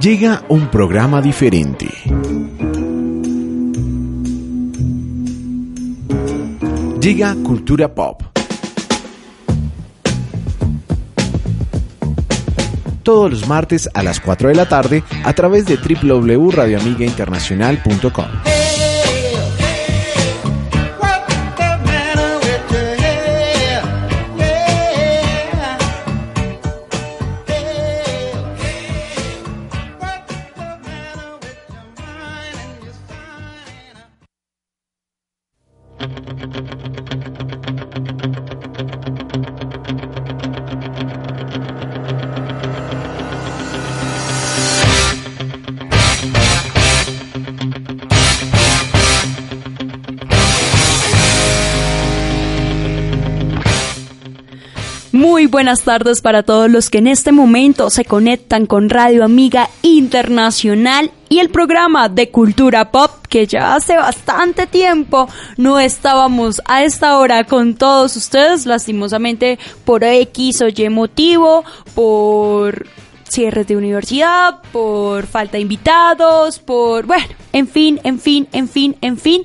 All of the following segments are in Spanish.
Llega un programa diferente. Llega Cultura Pop. Todos los martes a las 4 de la tarde a través de www.radioamigainternacional.com. buenas tardes para todos los que en este momento se conectan con Radio Amiga Internacional y el programa de Cultura Pop que ya hace bastante tiempo no estábamos a esta hora con todos ustedes, lastimosamente por X o Y motivo, por cierres de universidad, por falta de invitados, por, bueno, en fin, en fin, en fin, en fin.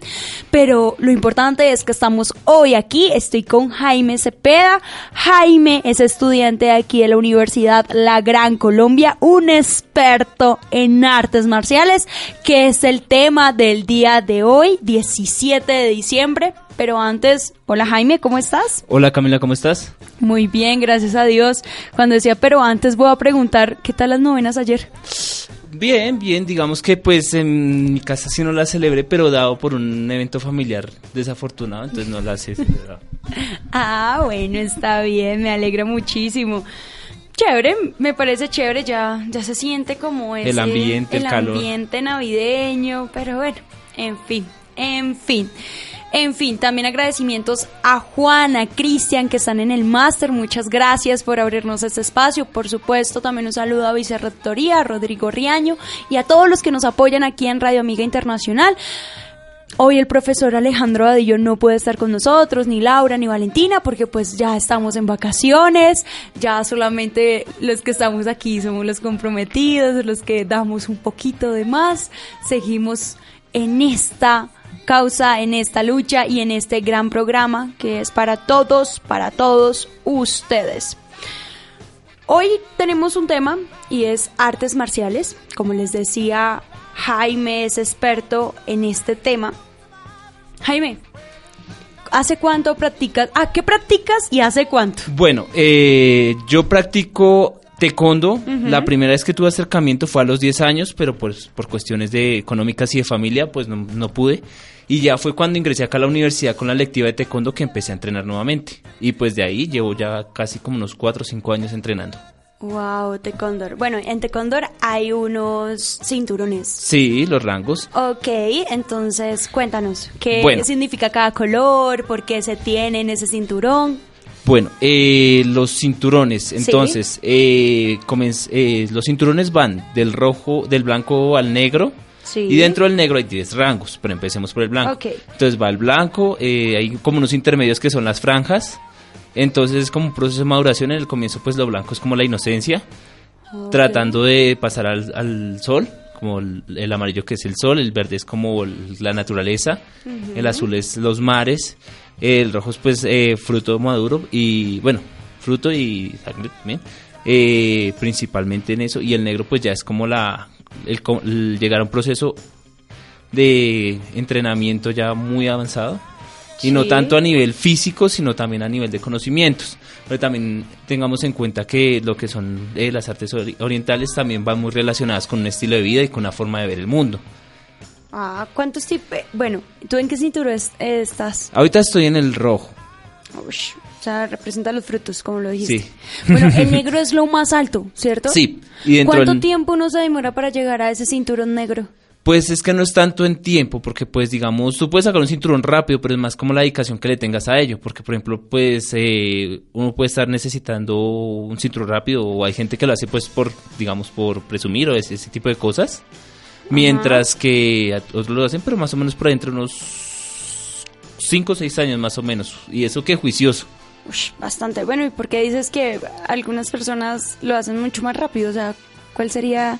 Pero lo importante es que estamos hoy aquí, estoy con Jaime Cepeda. Jaime es estudiante de aquí de la Universidad La Gran Colombia, un experto en artes marciales, que es el tema del día de hoy, 17 de diciembre. Pero antes, hola Jaime, ¿cómo estás? Hola Camila, ¿cómo estás? Muy bien, gracias a Dios. Cuando decía, pero antes voy a preguntar, ¿qué tal las novenas ayer? Bien, bien, digamos que pues en mi casa sí no la celebré, pero dado por un evento familiar desafortunado, entonces no la sé ah, bueno, está bien, me alegra muchísimo. Chévere, me parece chévere, ya, ya se siente como ese, el ambiente, el, el ambiente navideño, pero bueno, en fin, en fin. En fin, también agradecimientos a Juana, Cristian, que están en el máster. Muchas gracias por abrirnos este espacio. Por supuesto, también un saludo a Vicerrectoría, a Rodrigo Riaño y a todos los que nos apoyan aquí en Radio Amiga Internacional. Hoy el profesor Alejandro Adillo no puede estar con nosotros, ni Laura, ni Valentina, porque pues ya estamos en vacaciones, ya solamente los que estamos aquí somos los comprometidos, los que damos un poquito de más, seguimos en esta causa en esta lucha y en este gran programa que es para todos, para todos ustedes. Hoy tenemos un tema y es artes marciales. Como les decía, Jaime es experto en este tema. Jaime, ¿hace cuánto practicas? ¿A qué practicas y hace cuánto? Bueno, eh, yo practico Taekwondo, la primera vez que tuve acercamiento fue a los 10 años, pero pues por cuestiones de económicas y de familia, pues no, no, pude. Y ya fue cuando ingresé acá a la universidad con la lectiva de Taekwondo que empecé a entrenar nuevamente. Y pues de ahí llevo ya casi como unos 4 o 5 años entrenando. Wow, Taekwondo. Bueno, en Taekwondo hay unos cinturones. Sí, los rangos. Ok, entonces cuéntanos, ¿qué significa cada color? ¿Por qué se tiene en ese cinturón? Bueno, eh, los cinturones, entonces, eh, eh, los cinturones van del rojo, del blanco al negro. Y dentro del negro hay 10 rangos, pero empecemos por el blanco. Entonces va el blanco, hay como unos intermedios que son las franjas. Entonces es como un proceso de maduración. En el comienzo, pues lo blanco es como la inocencia, tratando de pasar al, sol, como el, amarillo que es el sol, el verde es como la naturaleza, el azul es los mares el rojo es pues eh, fruto maduro y bueno, fruto y sangre también. Eh, principalmente en eso. Y el negro pues ya es como la el, llegar a un proceso de entrenamiento ya muy avanzado. Y no tanto a nivel físico, sino también a nivel de conocimientos. Pero también tengamos en cuenta que lo que son eh, las artes orientales también van muy relacionadas con un estilo de vida y con una forma de ver el mundo. Ah, ¿cuántos tipos? Bueno, ¿tú en qué cinturón estás? Ahorita estoy en el rojo. sea, representa los frutos, como lo dijiste. Sí. Bueno, el negro es lo más alto, ¿cierto? Sí. Y ¿Cuánto tiempo uno se demora para llegar a ese cinturón negro? Pues es que no es tanto en tiempo, porque pues digamos, tú puedes sacar un cinturón rápido, pero es más como la dedicación que le tengas a ello, porque por ejemplo, pues eh, uno puede estar necesitando un cinturón rápido o hay gente que lo hace pues por, digamos, por presumir o ese, ese tipo de cosas, mientras que otros lo hacen, pero más o menos por ahí entre unos 5 o 6 años más o menos, y eso que juicioso. bastante bueno, ¿y por qué dices que algunas personas lo hacen mucho más rápido? O sea, ¿cuál sería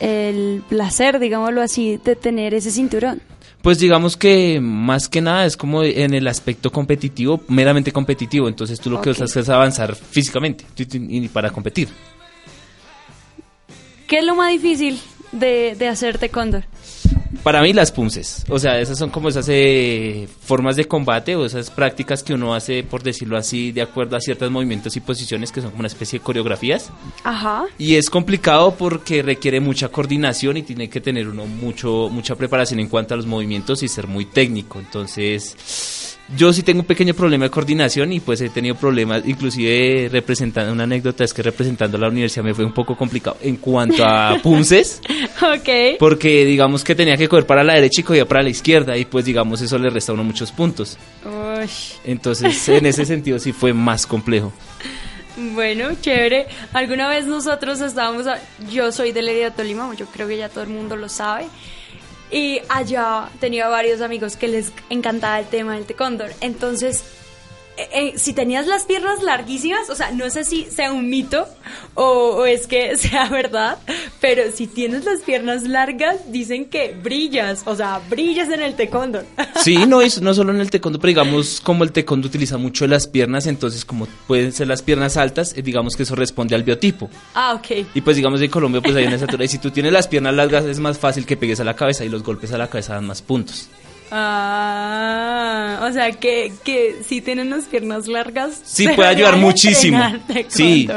el placer, digámoslo así, de tener ese cinturón? Pues digamos que más que nada es como en el aspecto competitivo, meramente competitivo. Entonces tú lo que haces es avanzar físicamente y para competir. ¿Qué es lo más difícil de, de hacerte cóndor? Para mí las punces, o sea, esas son como esas eh, formas de combate o esas prácticas que uno hace, por decirlo así, de acuerdo a ciertos movimientos y posiciones que son como una especie de coreografías. Ajá. Y es complicado porque requiere mucha coordinación y tiene que tener uno mucho mucha preparación en cuanto a los movimientos y ser muy técnico. Entonces, yo sí tengo un pequeño problema de coordinación y pues he tenido problemas, inclusive representando, una anécdota es que representando la universidad me fue un poco complicado en cuanto a punces. ok. Porque digamos que tenía que coger para la derecha y cogía para la izquierda y pues digamos eso le resta a uno muchos puntos. Uy. Entonces en ese sentido sí fue más complejo. Bueno, chévere. Alguna vez nosotros estábamos, yo soy de Lería Tolima, yo creo que ya todo el mundo lo sabe. Y allá tenía varios amigos que les encantaba el tema del tecóndor. Entonces eh, eh, si tenías las piernas larguísimas, o sea, no sé si sea un mito o, es que sea verdad, pero si tienes las piernas largas, dicen que brillas, o sea, brillas en el taekwondo. Sí, no, es, no solo en el taekwondo, pero digamos, como el taekwondo utiliza mucho las piernas, entonces como pueden ser las piernas altas, eh, digamos que eso responde al biotipo. Ah, ok. Y pues digamos en Colombia pues hay una estatura, y si tú tienes las piernas largas es más fácil que pegues a la cabeza y los golpes a la cabeza dan más puntos. Ah, o sea que, que si tienen las piernas largas. Sí, puede ayudar muchísimo. Sí,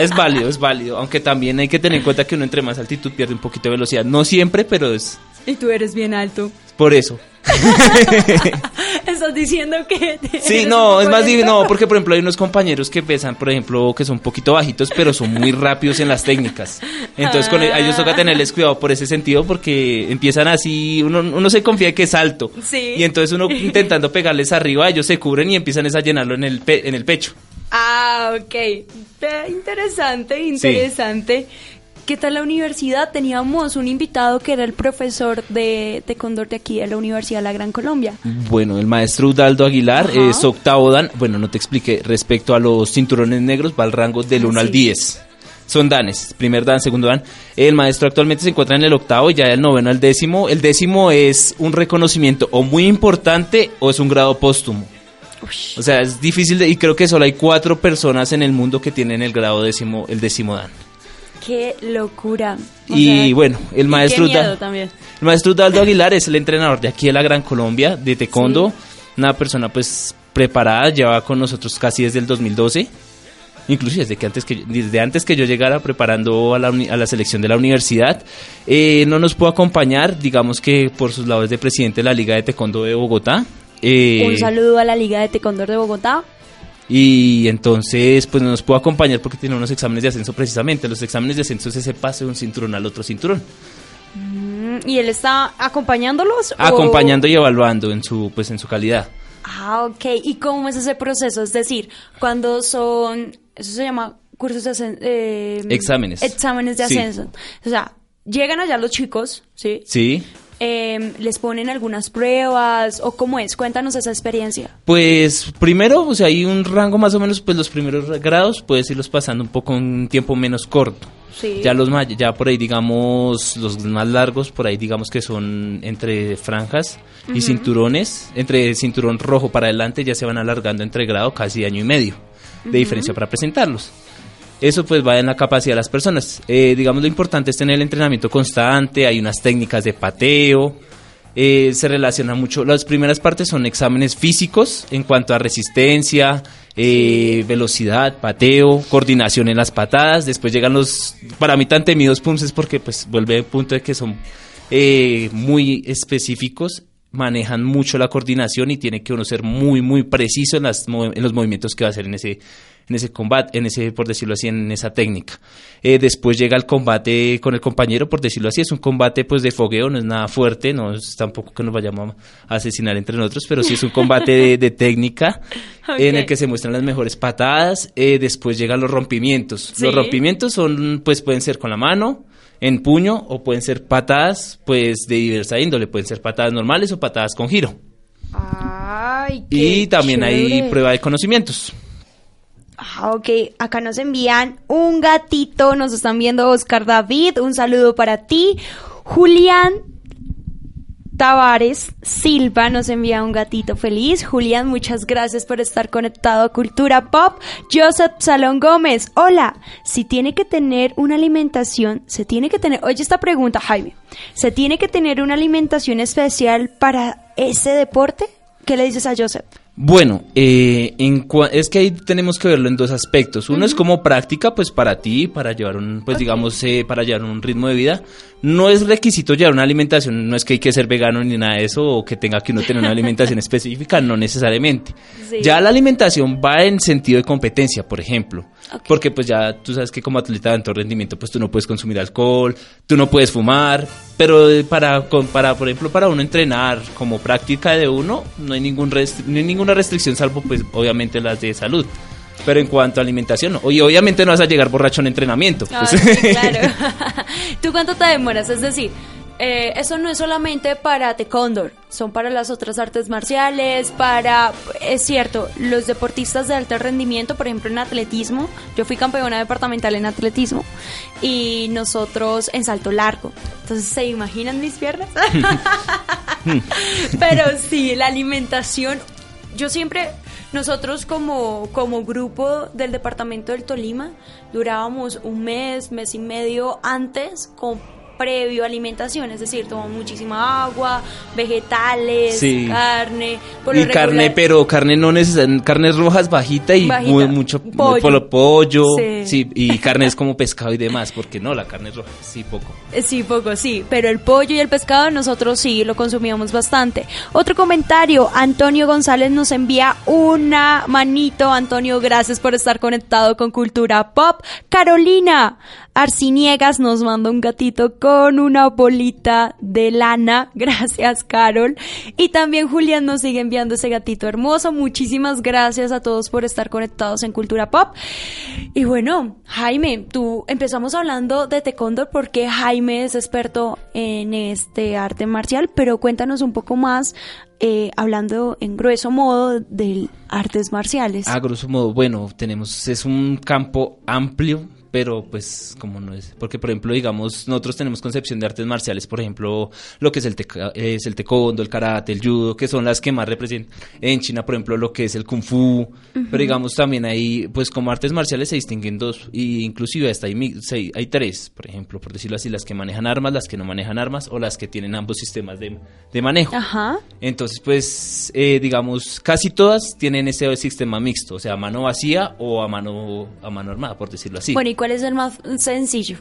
es válido, es válido. Aunque también hay que tener en cuenta que uno entre más altitud pierde un poquito de velocidad. No siempre, pero es. Y tú eres bien alto. Por eso. Estás diciendo que... Sí, no, es más no, porque por ejemplo hay unos compañeros que pesan, por ejemplo, que son un poquito bajitos, pero son muy rápidos en las técnicas. Entonces con ellos toca tenerles cuidado por ese sentido porque empiezan así, uno, uno se confía que es alto. Sí. Y entonces uno intentando pegarles arriba, ellos se cubren y empiezan a llenarlo en el, en el pecho. Ah, ok. Interesante, interesante. ¿Qué tal la universidad? Teníamos un invitado que era el profesor de, de Condor de aquí, de la Universidad de la Gran Colombia. Bueno, el maestro Udaldo Aguilar es octavo dan. Bueno, no te expliqué. Respecto a los cinturones negros, va al rango del 1 al 10 son danes, primer dan, segundo dan. El maestro actualmente se encuentra en el octavo ya el noveno al décimo. El décimo es un reconocimiento o muy importante o es un grado póstumo. O sea, es difícil de, y creo que solo hay cuatro personas en el mundo que tienen el grado décimo, el décimo dan. Qué locura. y bueno, el maestro, el maestro Daldo Aguilar es el entrenador de aquí de la Gran Colombia, de Taekwondo. Una persona pues preparada, lleva con nosotros casi desde el 2012. Inclusive desde, que antes que, desde antes que yo llegara preparando a la, a la selección de la universidad. Eh, no nos pudo acompañar, digamos que por sus labores de presidente de la Liga de Taekwondo de Bogotá. Eh, Un saludo a la Liga de Taekwondo de Bogotá y entonces pues no nos pudo acompañar porque tiene unos exámenes de ascenso precisamente. Los exámenes de ascenso es ese paso de un cinturón al otro cinturón. Mm, ¿Y él está acompañándolos? Acompañando y evaluando en su, pues, en su calidad. Ah, ok. ¿Y cómo es ese proceso? Es decir, cuando son, eso se llama cursos de ascenso. Eh, exámenes. Exámenes de ascenso. O sea, llegan allá los chicos, ¿sí? Sí. Em, les ponen algunas pruebas o cómo es? Cuéntanos esa experiencia. Pues primero, o sea, hay un rango más o menos, pues los primeros grados puedes irlos pasando un poco en un tiempo menos corto. Sí. Ya los ya por ahí digamos los más largos por ahí digamos que son entre franjas y cinturones, entre cinturón rojo para adelante ya se van alargando entre grado casi año y medio de diferencia para presentarlos. Eso pues va en la capacidad de las personas. Eh, digamos lo importante es tener el entrenamiento constante, hay unas técnicas de pateo, eh, se relaciona mucho. Las primeras partes son exámenes físicos en cuanto a resistencia, eh, velocidad, pateo, coordinación en las patadas. Después llegan los, para mí tan temidos punces porque pues vuelve al punto de que son muy específicos manejan mucho la coordinación y tiene que uno ser muy, muy preciso en, las, en los movimientos que va a hacer en ese, en ese combate, en ese, por decirlo así, en esa técnica. Eh, después llega el combate con el compañero, por decirlo así, es un combate pues de fogueo, no es nada fuerte, no es tampoco que nos vayamos a asesinar entre nosotros, pero sí es un combate de, técnica en el que se muestran las mejores patadas. Eh, después llegan los rompimientos. Los rompimientos son, pues pueden ser con la mano, en puño o pueden ser patadas pues de diversa índole, pueden ser patadas normales o patadas con giro. Ay, y también hay prueba de conocimientos. Ok, acá nos envían un gatito, nos están viendo Oscar David, un saludo para ti. Julián Tavares Silva nos envía un gatito feliz. Julián, muchas gracias por estar conectado a Cultura Pop. Joseph Salón Gómez, hola. Si tiene que tener una alimentación, se tiene que tener. Oye, esta pregunta, Jaime. ¿Se tiene que tener una alimentación especial para ese deporte? ¿Qué le dices a Joseph? Bueno, eh, es que ahí tenemos que verlo en dos aspectos. Uno es como práctica, pues para ti, para llevar un, pues digamos, eh, para llevar un ritmo de vida. No es requisito llevar una alimentación, no es que hay que ser vegano ni nada de eso, o que tenga que uno tener una alimentación específica, no necesariamente. Ya la alimentación va en sentido de competencia, por ejemplo. Porque pues ya tú sabes que como atleta de alto rendimiento, pues tú no puedes consumir alcohol, tú no puedes fumar, pero para, para por ejemplo, para uno entrenar como práctica de uno, no hay, ningún no hay ninguna restricción, salvo pues obviamente las de salud. Pero en cuanto a alimentación, no. y obviamente no vas a llegar borracho en entrenamiento. Ah, pues. claro. ¿Tú cuánto te demoras? Es decir, eh, eso no es solamente para taekwondo, son para las otras artes marciales, para, es cierto, los deportistas de alto rendimiento, por ejemplo en atletismo, yo fui campeona departamental en atletismo y nosotros en salto largo. Entonces, ¿se imaginan mis piernas? Pero sí, la alimentación, yo siempre, nosotros como, como grupo del departamento del Tolima, durábamos un mes, mes y medio antes con previo alimentación, es decir, tomo muchísima agua, vegetales, carne. y carne, pero carne no necesariamente, carnes rojas bajita y Muy, mucho pollo, pollo sí. y carne es como pescado y demás, porque no, la carne roja sí poco. Eh, sí, poco, sí, pero el pollo y el pescado nosotros sí lo consumíamos bastante. Otro comentario, Antonio González nos envía una manito, Antonio, gracias por estar conectado con Cultura Pop. Carolina, Arciniegas nos manda un gatito con una bolita de lana. Gracias, Carol. Y también Julián nos sigue enviando ese gatito hermoso. Muchísimas gracias a todos por estar conectados en Cultura Pop. Y bueno, Jaime, tú empezamos hablando de taekwondo porque Jaime es experto en este arte marcial, pero cuéntanos un poco más eh, hablando en grueso modo de artes marciales. A grosso modo, bueno, tenemos, es un campo amplio pero pues como no es, porque por ejemplo, digamos, nosotros tenemos concepción de artes marciales, por ejemplo, lo que es el, es el taekwondo, el karate, el judo, que son las que más representan en China, por ejemplo, lo que es el kung fu, pero digamos también hay, pues como artes marciales se distinguen dos, y inclusive hasta hay, hay tres, por ejemplo, por decirlo así, las que manejan armas, las que no manejan armas, o las que tienen ambos sistemas de, de manejo. Ajá. Entonces, pues, eh, digamos, casi todas tienen ese sistema mixto, o sea, a mano vacía o a mano, a mano armada, por decirlo así. Bueno, ¿Cuál es el más sencillo?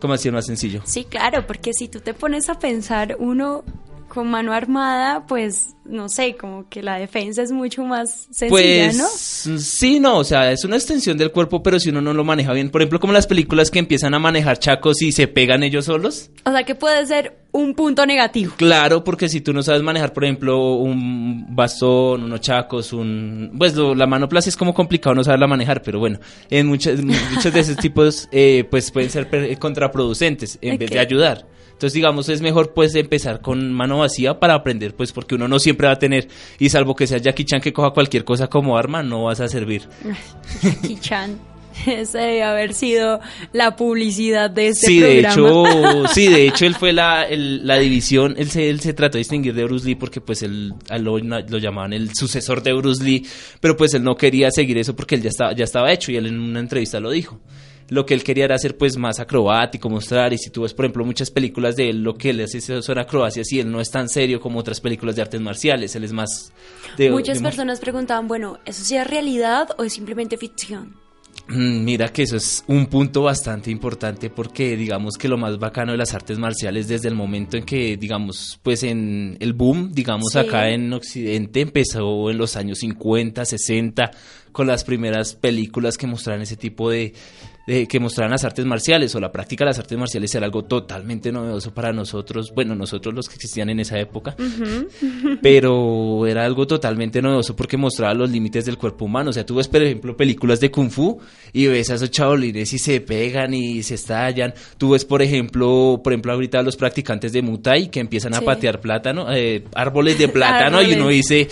¿Cómo así el más sencillo? Sí, claro, porque si tú te pones a pensar, uno con mano armada, pues no sé, como que la defensa es mucho más sencilla, pues, ¿no? Sí, no, o sea, es una extensión del cuerpo, pero si uno no lo maneja bien, por ejemplo, como las películas que empiezan a manejar chacos y se pegan ellos solos. O sea, que puede ser un punto negativo. Claro, porque si tú no sabes manejar, por ejemplo, un bastón, unos chacos, un... Pues la mano plaza es como complicado no saberla manejar, pero bueno, en muchos, muchos de esos tipos, eh, pues pueden ser contraproducentes en vez de ayudar. Entonces, digamos, es mejor pues empezar con mano vacía para aprender, pues porque uno no siempre va a tener, y salvo que sea Jackie Chan que coja cualquier cosa como arma, no vas a servir. Jackie Chan. Ese debe haber sido la publicidad de este sí, programa. De hecho, sí, de hecho él fue la, la división, él se, él se trató de distinguir de Bruce Lee porque pues él lo, lo, llamaban el sucesor de Bruce Lee, pero pues él no quería seguir eso porque él ya estaba, ya estaba hecho y él en una entrevista lo dijo lo que él quería era hacer pues más acrobático, mostrar, y si tú ves por ejemplo muchas películas de él, lo que él hace son acrobacias y él no es tan serio como otras películas de artes marciales, él es más... Muchas personas preguntaban, bueno, ¿eso sí es realidad o es simplemente ficción? Mm, mira que eso es un punto bastante importante porque digamos que lo más bacano de las artes marciales desde el momento en que digamos pues en el boom digamos acá en Occidente empezó en los años 50, 60 con las primeras películas que mostraban ese tipo de, que mostraran las artes marciales o la práctica de las artes marciales era algo totalmente novedoso para nosotros, bueno, nosotros los que existían en esa época, pero era algo totalmente novedoso porque mostraba los límites del cuerpo humano. O sea, tú ves, por ejemplo, películas de Kung Fu y ves a esos chabolines y se pegan y se estallan. Tú ves, por ejemplo, por ejemplo, ahorita los practicantes de Muay que empiezan a patear plátano, eh, árboles de plátano y uno dice,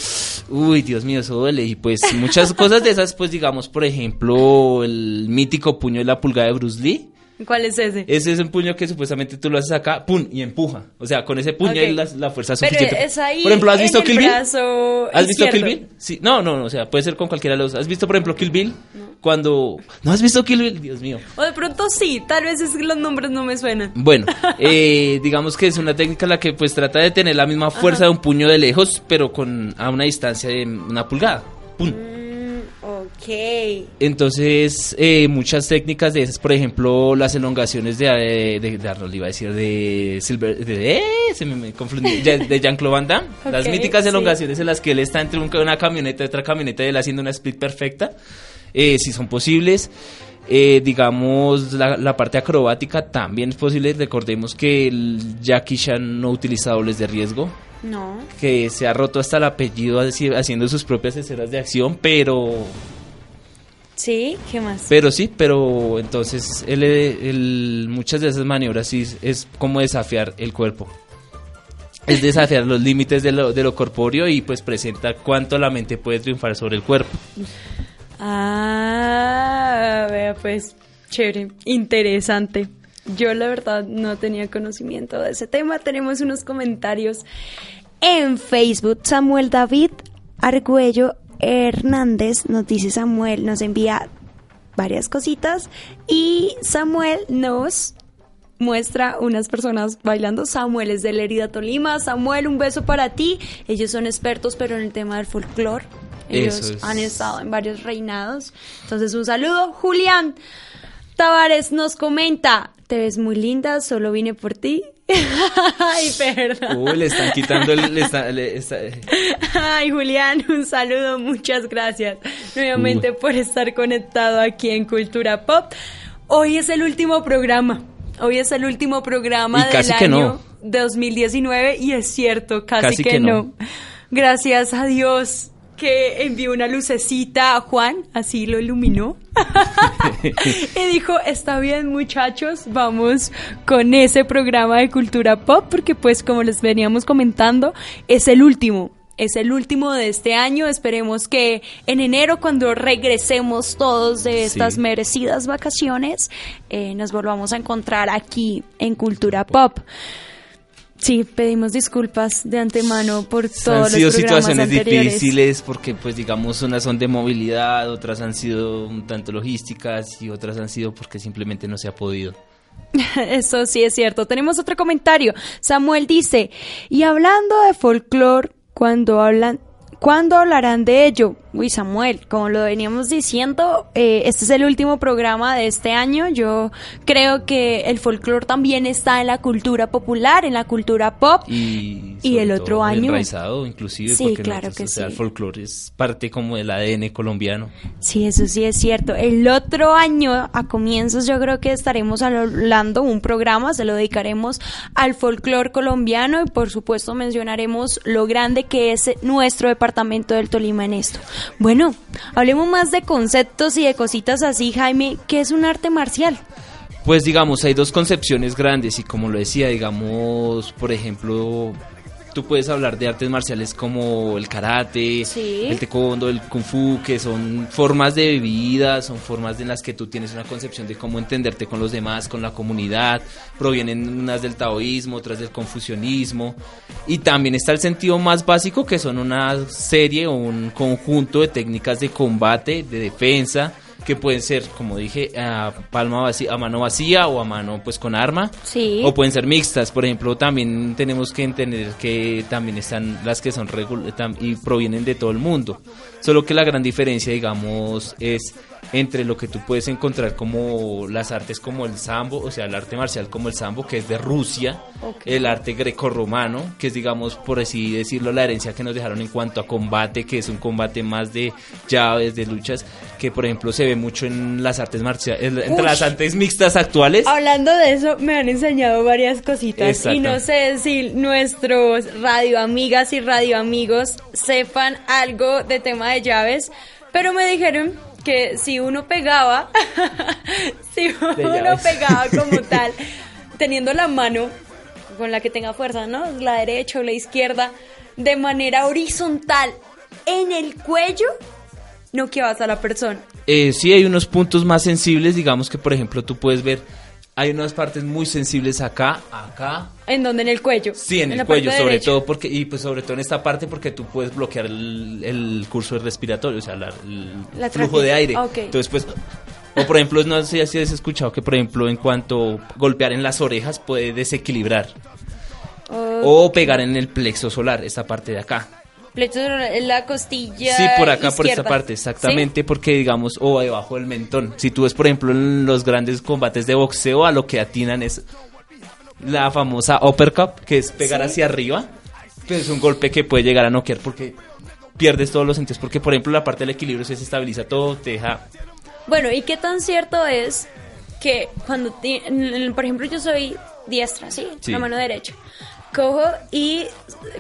uy, Dios mío, eso duele. Y pues muchas cosas de esas, pues digamos, por ejemplo, el mítico puño es la pulgada de Bruce Lee. ¿Cuál es ese? Ese es un puño que supuestamente tú lo haces acá, pum, y empuja. O sea, con ese puño hay la, fuerza suficiente. Pero es ahí por ejemplo, ¿has visto Kill Bill? ¿Has visto Kill Bill? Sí. No, no, no, o sea, puede ser con cualquiera de los. ¿Has visto, por ejemplo, Kill Bill? Cuando. ¿No has visto Kill Bill? Dios mío. O de pronto sí, tal vez es que los nombres no me suenan. Bueno, eh, digamos que es una técnica la que pues trata de tener la misma fuerza de un puño de lejos, pero con a una distancia de una pulgada. Pum. Mm. Entonces, eh, muchas técnicas de esas, por ejemplo, las elongaciones de, eh, de, de Arnold, iba a decir, de Silver, de, eh, se me, confundí, de, Jean-Claude Van Damme, las míticas elongaciones en las que él está entre una camioneta y otra camioneta y él haciendo una split perfecta, si son posibles. digamos, la, la, parte acrobática también es posible. Recordemos que el Jackie Chan no utiliza dobles de riesgo. No. Que se ha roto hasta el apellido haciendo sus propias escenas de acción, pero Sí, ¿qué más? Pero sí, pero entonces el, muchas de esas maniobras sí es como desafiar el cuerpo. Es desafiar los límites de lo, de lo corpóreo y pues presenta cuánto la mente puede triunfar sobre el cuerpo. Ah, vea pues, chévere, interesante. Yo la verdad no tenía conocimiento de ese tema. Tenemos unos comentarios en Facebook. Samuel David Argüello Hernández nos dice Samuel, nos envía varias cositas y Samuel nos muestra unas personas bailando. Samuel es de Lerida, Tolima. Samuel, un beso para ti. Ellos son expertos, pero en el tema del folclore. Ellos han estado en varios reinados. Entonces, un saludo. Julián Tavares nos comenta, te ves muy linda, solo vine por ti. Ay, perdón. Uy, le están quitando el... Ay, Julián, un saludo, muchas gracias nuevamente por estar conectado aquí en Cultura Pop. Hoy es el último programa. Hoy es el último programa del año 2019 y es cierto, casi, que, no. Gracias a Dios que envió una lucecita a Juan, así lo iluminó. y dijo, está bien muchachos, vamos con ese programa de cultura pop, porque pues como les veníamos comentando, es el último. Es el último de este año. Esperemos que en enero, cuando regresemos todos de estas merecidas vacaciones, eh, nos volvamos a encontrar aquí en Cultura Pop. Sí, pedimos disculpas de antemano por todos han sido situaciones anteriores. difíciles porque pues digamos unas son de movilidad, otras han sido un tanto logísticas y otras han sido porque simplemente no se ha podido. Eso sí es cierto. Tenemos otro comentario. Samuel dice, y hablando de folclore, cuando hablan ¿Cuándo hablarán de ello? Uy, Samuel, como lo veníamos diciendo, eh, este es el último programa de este año. Yo creo que el folclore también está en la cultura popular, en la cultura pop. Y, el otro año. Enraizado, inclusive. Sí, claro que sí. el folclore es parte como del ADN colombiano. Sí, eso sí es cierto. El otro año, a comienzos, yo creo que estaremos hablando un programa, se lo dedicaremos al folclore colombiano y, por supuesto, mencionaremos lo grande que es nuestro departamento departamento del Tolima en esto. Bueno, hablemos más de conceptos y de cositas así, Jaime, ¿qué es un arte marcial? Pues digamos, hay dos concepciones grandes y como lo decía, digamos, por ejemplo, tú puedes hablar de artes marciales como el karate, el taekwondo, el kung fu, que son formas de vida, son formas en las que tú tienes una concepción de cómo entenderte con los demás, con la comunidad, provienen unas del taoísmo, otras del confucianismo, y también está el sentido más básico, que son una serie o un conjunto de técnicas de combate, de defensa, que pueden ser, como dije, a palma vacía, a mano vacía o a mano pues con arma. Sí. O pueden ser mixtas. Por ejemplo, también tenemos que entender que también están las que son y provienen de todo el mundo. Solo que la gran diferencia, digamos, es entre lo que tú puedes encontrar como las artes como el sambo, o sea, el arte marcial como el sambo, que es de Rusia, el arte greco-romano, que es, digamos, por así decirlo, la herencia que nos dejaron en cuanto a combate, que es un combate más de llaves, de luchas, que por ejemplo se ve mucho en las artes marciales, entre las artes mixtas actuales. Hablando de eso, me han enseñado varias cositas y no sé si nuestros radioamigas y radioamigos sepan algo de tema de llaves, pero me dijeron que si uno pegaba, si uno pegaba como tal, teniendo la mano con la que tenga fuerza, ¿no? La derecha o la izquierda, de manera horizontal en el cuello, no que vas a la persona. Eh, sí hay unos puntos más sensibles, digamos que por ejemplo tú puedes ver hay unas partes muy sensibles acá, acá. ¿En donde? ¿En el cuello? Sí, en, el cuello, sobre todo porque, y pues sobre todo en esta parte porque tú puedes bloquear el, curso respiratorio, o sea, el flujo de aire. Entonces, pues, o por ejemplo, no sé si has escuchado que, por ejemplo, en cuanto golpear en las orejas puede desequilibrar. O pegar en el plexo solar, esta parte de acá en la costilla. Sí, por acá, por esta parte, exactamente, porque digamos, o debajo del mentón. Si tú ves, por ejemplo, en los grandes combates de boxeo, a lo que atinan es la famosa uppercut, que es pegar hacia arriba. Pues es un golpe que puede llegar a noquear porque pierdes todos los sentidos. Porque, por ejemplo, la parte del equilibrio se estabiliza todo, te deja. Bueno, ¿y qué tan cierto es que cuando, por ejemplo, yo soy diestra, ¿sí? La mano derecha. Cojo y,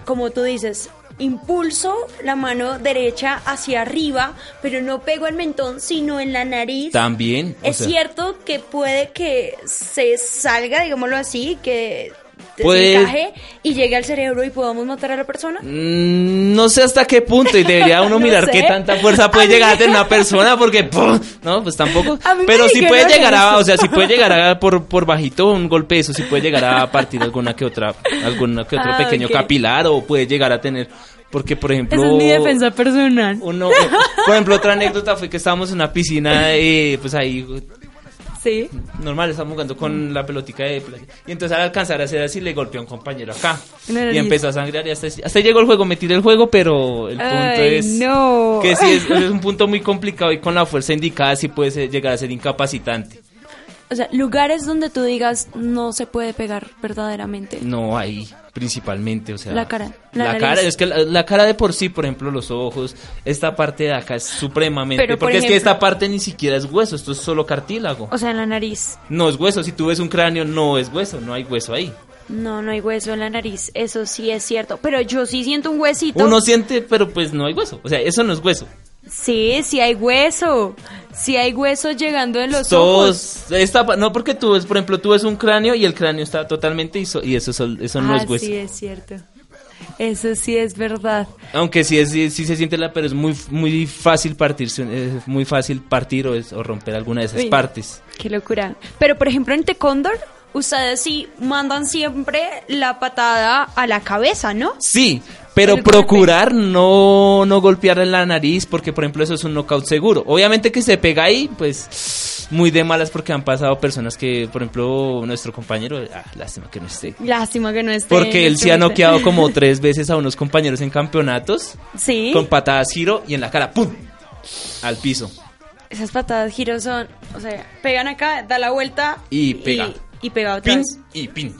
como tú dices, impulso la mano derecha hacia arriba, pero no pego el mentón, sino en la nariz. También. Es cierto que puede que se salga, digámoslo así, que puede y llegue al cerebro y podamos matar a la persona? Mm, no sé hasta qué punto y debería uno mirar qué tanta fuerza puede llegar a tener una persona porque no, pues tampoco. Pero si puede llegar a, o sea, si puede llegar a por, por bajito un golpe eso, si puede llegar a partir alguna que otra alguna que otro ah, pequeño capilar o puede llegar a tener porque, por ejemplo... es mi defensa personal. Uno, por ejemplo, otra anécdota fue que estábamos en una piscina, y pues ahí Sí. Normal, estamos jugando con la pelotica de playa. Y entonces al alcanzar a hacer así le golpeó a un compañero acá. Y empezó a sangrar y hasta, hasta llegó el juego, metí el juego, pero el punto es no. que sí es, es, un punto muy complicado y con la fuerza indicada sí puede llegar a ser incapacitante. O sea, lugares donde tú digas no se puede pegar verdaderamente. No, ahí principalmente, o sea, la cara, la, cara, es que la, cara de por sí, por ejemplo, los ojos, esta parte de acá es supremamente, porque es que esta parte ni siquiera es hueso, esto es solo cartílago. O sea, en la nariz. No es hueso, si tú ves un cráneo no es hueso, no hay hueso ahí. No, no hay hueso en la nariz, eso sí es cierto, pero yo sí siento un huesito. Uno siente, pero pues no hay hueso, o sea, eso no es hueso. Sí, sí hay hueso. Sí hay hueso llegando en los ojos. no, porque tú ves, por ejemplo, tú ves un cráneo y el cráneo está totalmente y, y eso, eso no es ah, hueso. Sí, es cierto. Eso sí es verdad. Aunque sí, es, sí, se siente la, pero es muy, muy fácil partirse, es muy fácil partir o, o romper alguna de esas partes. Qué locura. Pero por ejemplo en Tecondor, ustedes sí mandan siempre la patada a la cabeza, ¿no? Sí, pero procurar no, no golpear en la nariz porque, por ejemplo, eso es un knockout seguro. Obviamente que se pega ahí, pues muy de malas porque han pasado personas que, por ejemplo, nuestro compañero, ah, lástima que no esté. Lástima que no esté. Porque él se ha noqueado como tres veces a unos compañeros en campeonatos. Sí. Con patadas giro y en la cara, ¡pum! Al piso. Esas patadas giro son, o sea, pegan acá, da la vuelta y pega. Y, pega otra pin y pin.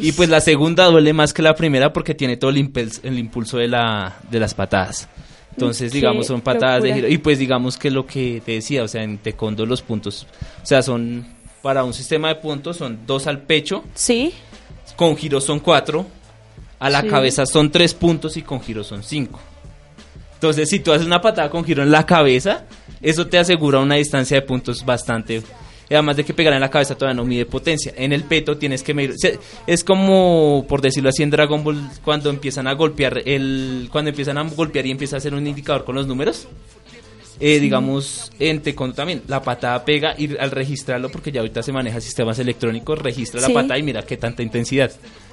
Y pues la segunda duele más que la primera porque tiene todo el, impulso, de, la, de las patadas. Entonces, digamos, son patadas de giro. Y pues digamos que lo que te decía, o sea, en taekwondo los puntos, o sea, son para un sistema de puntos, son dos al pecho. Sí. Con giro son cuatro. A la cabeza son tres puntos y con giro son cinco. Entonces, si tú haces una patada con giro en la cabeza, eso te asegura una distancia de puntos bastante además de que pegar en la cabeza todavía no mide potencia. En el peto tienes que medir. Es como, por decirlo así, en Dragon Ball, cuando empiezan a golpear el. Cuando empiezan a golpear y empieza a hacer un indicador con los números. Eh, digamos, en Taekwondo también, la patada pega y al registrarlo, porque ya ahorita se maneja sistemas electrónicos, registra la patada y mira qué tanta intensidad.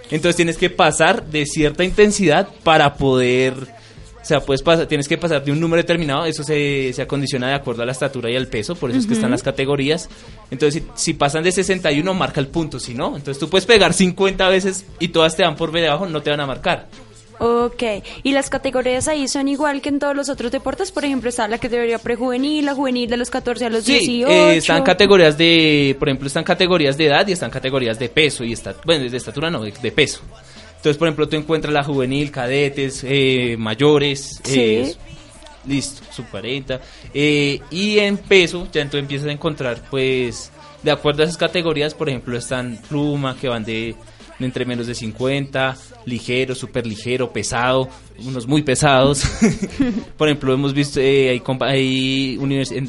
Entonces tienes que pasar de cierta intensidad para poder o sea, puedes pasar, tienes que pasar de un número determinado, eso se, se acondiciona de acuerdo a la estatura y al peso, por eso es que están las categorías. Entonces, si, pasan de 61, marca el punto, si no, entonces tú puedes pegar 50 veces y todas te dan por debajo, no te van a marcar. Ok, y las categorías ahí son igual que en todos los otros deportes, por ejemplo, está la categoría prejuvenil, la juvenil de los 14 a los sí, 18. Eh, están categorías de, por ejemplo, están categorías de edad y están categorías de peso y está, bueno, de estatura no, de, peso. Entonces, por ejemplo, tú encuentras la juvenil, cadetes, eh, mayores, eh, listo, sub 40, eh, y en peso ya entonces empiezas a encontrar, pues, de acuerdo a esas categorías, por ejemplo, están pluma que van de entre menos de 50, ligero, súper ligero, pesado, unos muy pesados. Por ejemplo, hemos visto, eh, hay, hay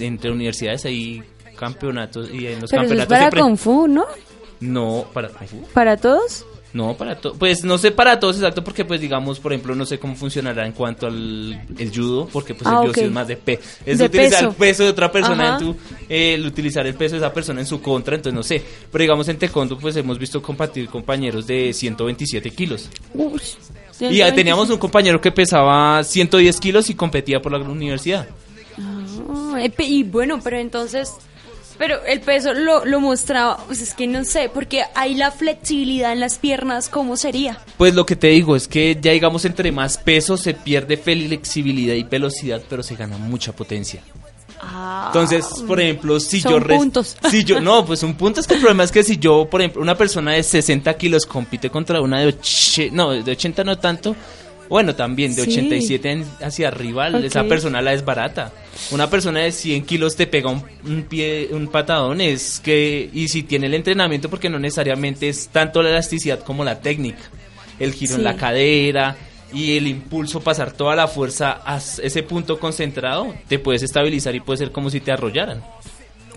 entre universidades hay campeonatos y en los Pero campeonatos... es para Kung Fu, ¿no? No, para Kung Fu. ¿Para todos? No, para todos. Pues no sé para todos exacto, porque pues digamos, por ejemplo, no sé cómo funcionará en cuanto al el judo, porque pues el ah, judo es más de, pe es utilizar el peso de otra persona en tu, eh, el utilizar el peso de esa persona en su contra, entonces no sé. Pero digamos en taekwondo pues hemos visto compartir compañeros de 127 kilos. y ya teníamos un compañero que pesaba 110 kilos y competía por la universidad. Ah, y bueno, pero entonces pero el peso lo, lo mostraba, pues es que no sé, porque hay la flexibilidad en las piernas, ¿cómo sería? Pues lo que te digo es que ya digamos entre más peso se pierde flexibilidad y velocidad, pero se gana mucha potencia. Ah, Entonces, por ejemplo, si yo... puntos. Si yo... No, pues un punto es que el problema es que si yo, por ejemplo, una persona de 60 kilos compite contra una de 80... No, de 80 no tanto bueno, también de 87 hacia arriba, esa persona la es barata. Una persona de 100 kilos te pega un, pie, un patadón, es que, y si tiene el entrenamiento, porque no necesariamente es tanto la elasticidad como la técnica. El giro en la cadera y el impulso, pasar toda la fuerza a ese punto concentrado, te puedes estabilizar y puede ser como si te arrollaran.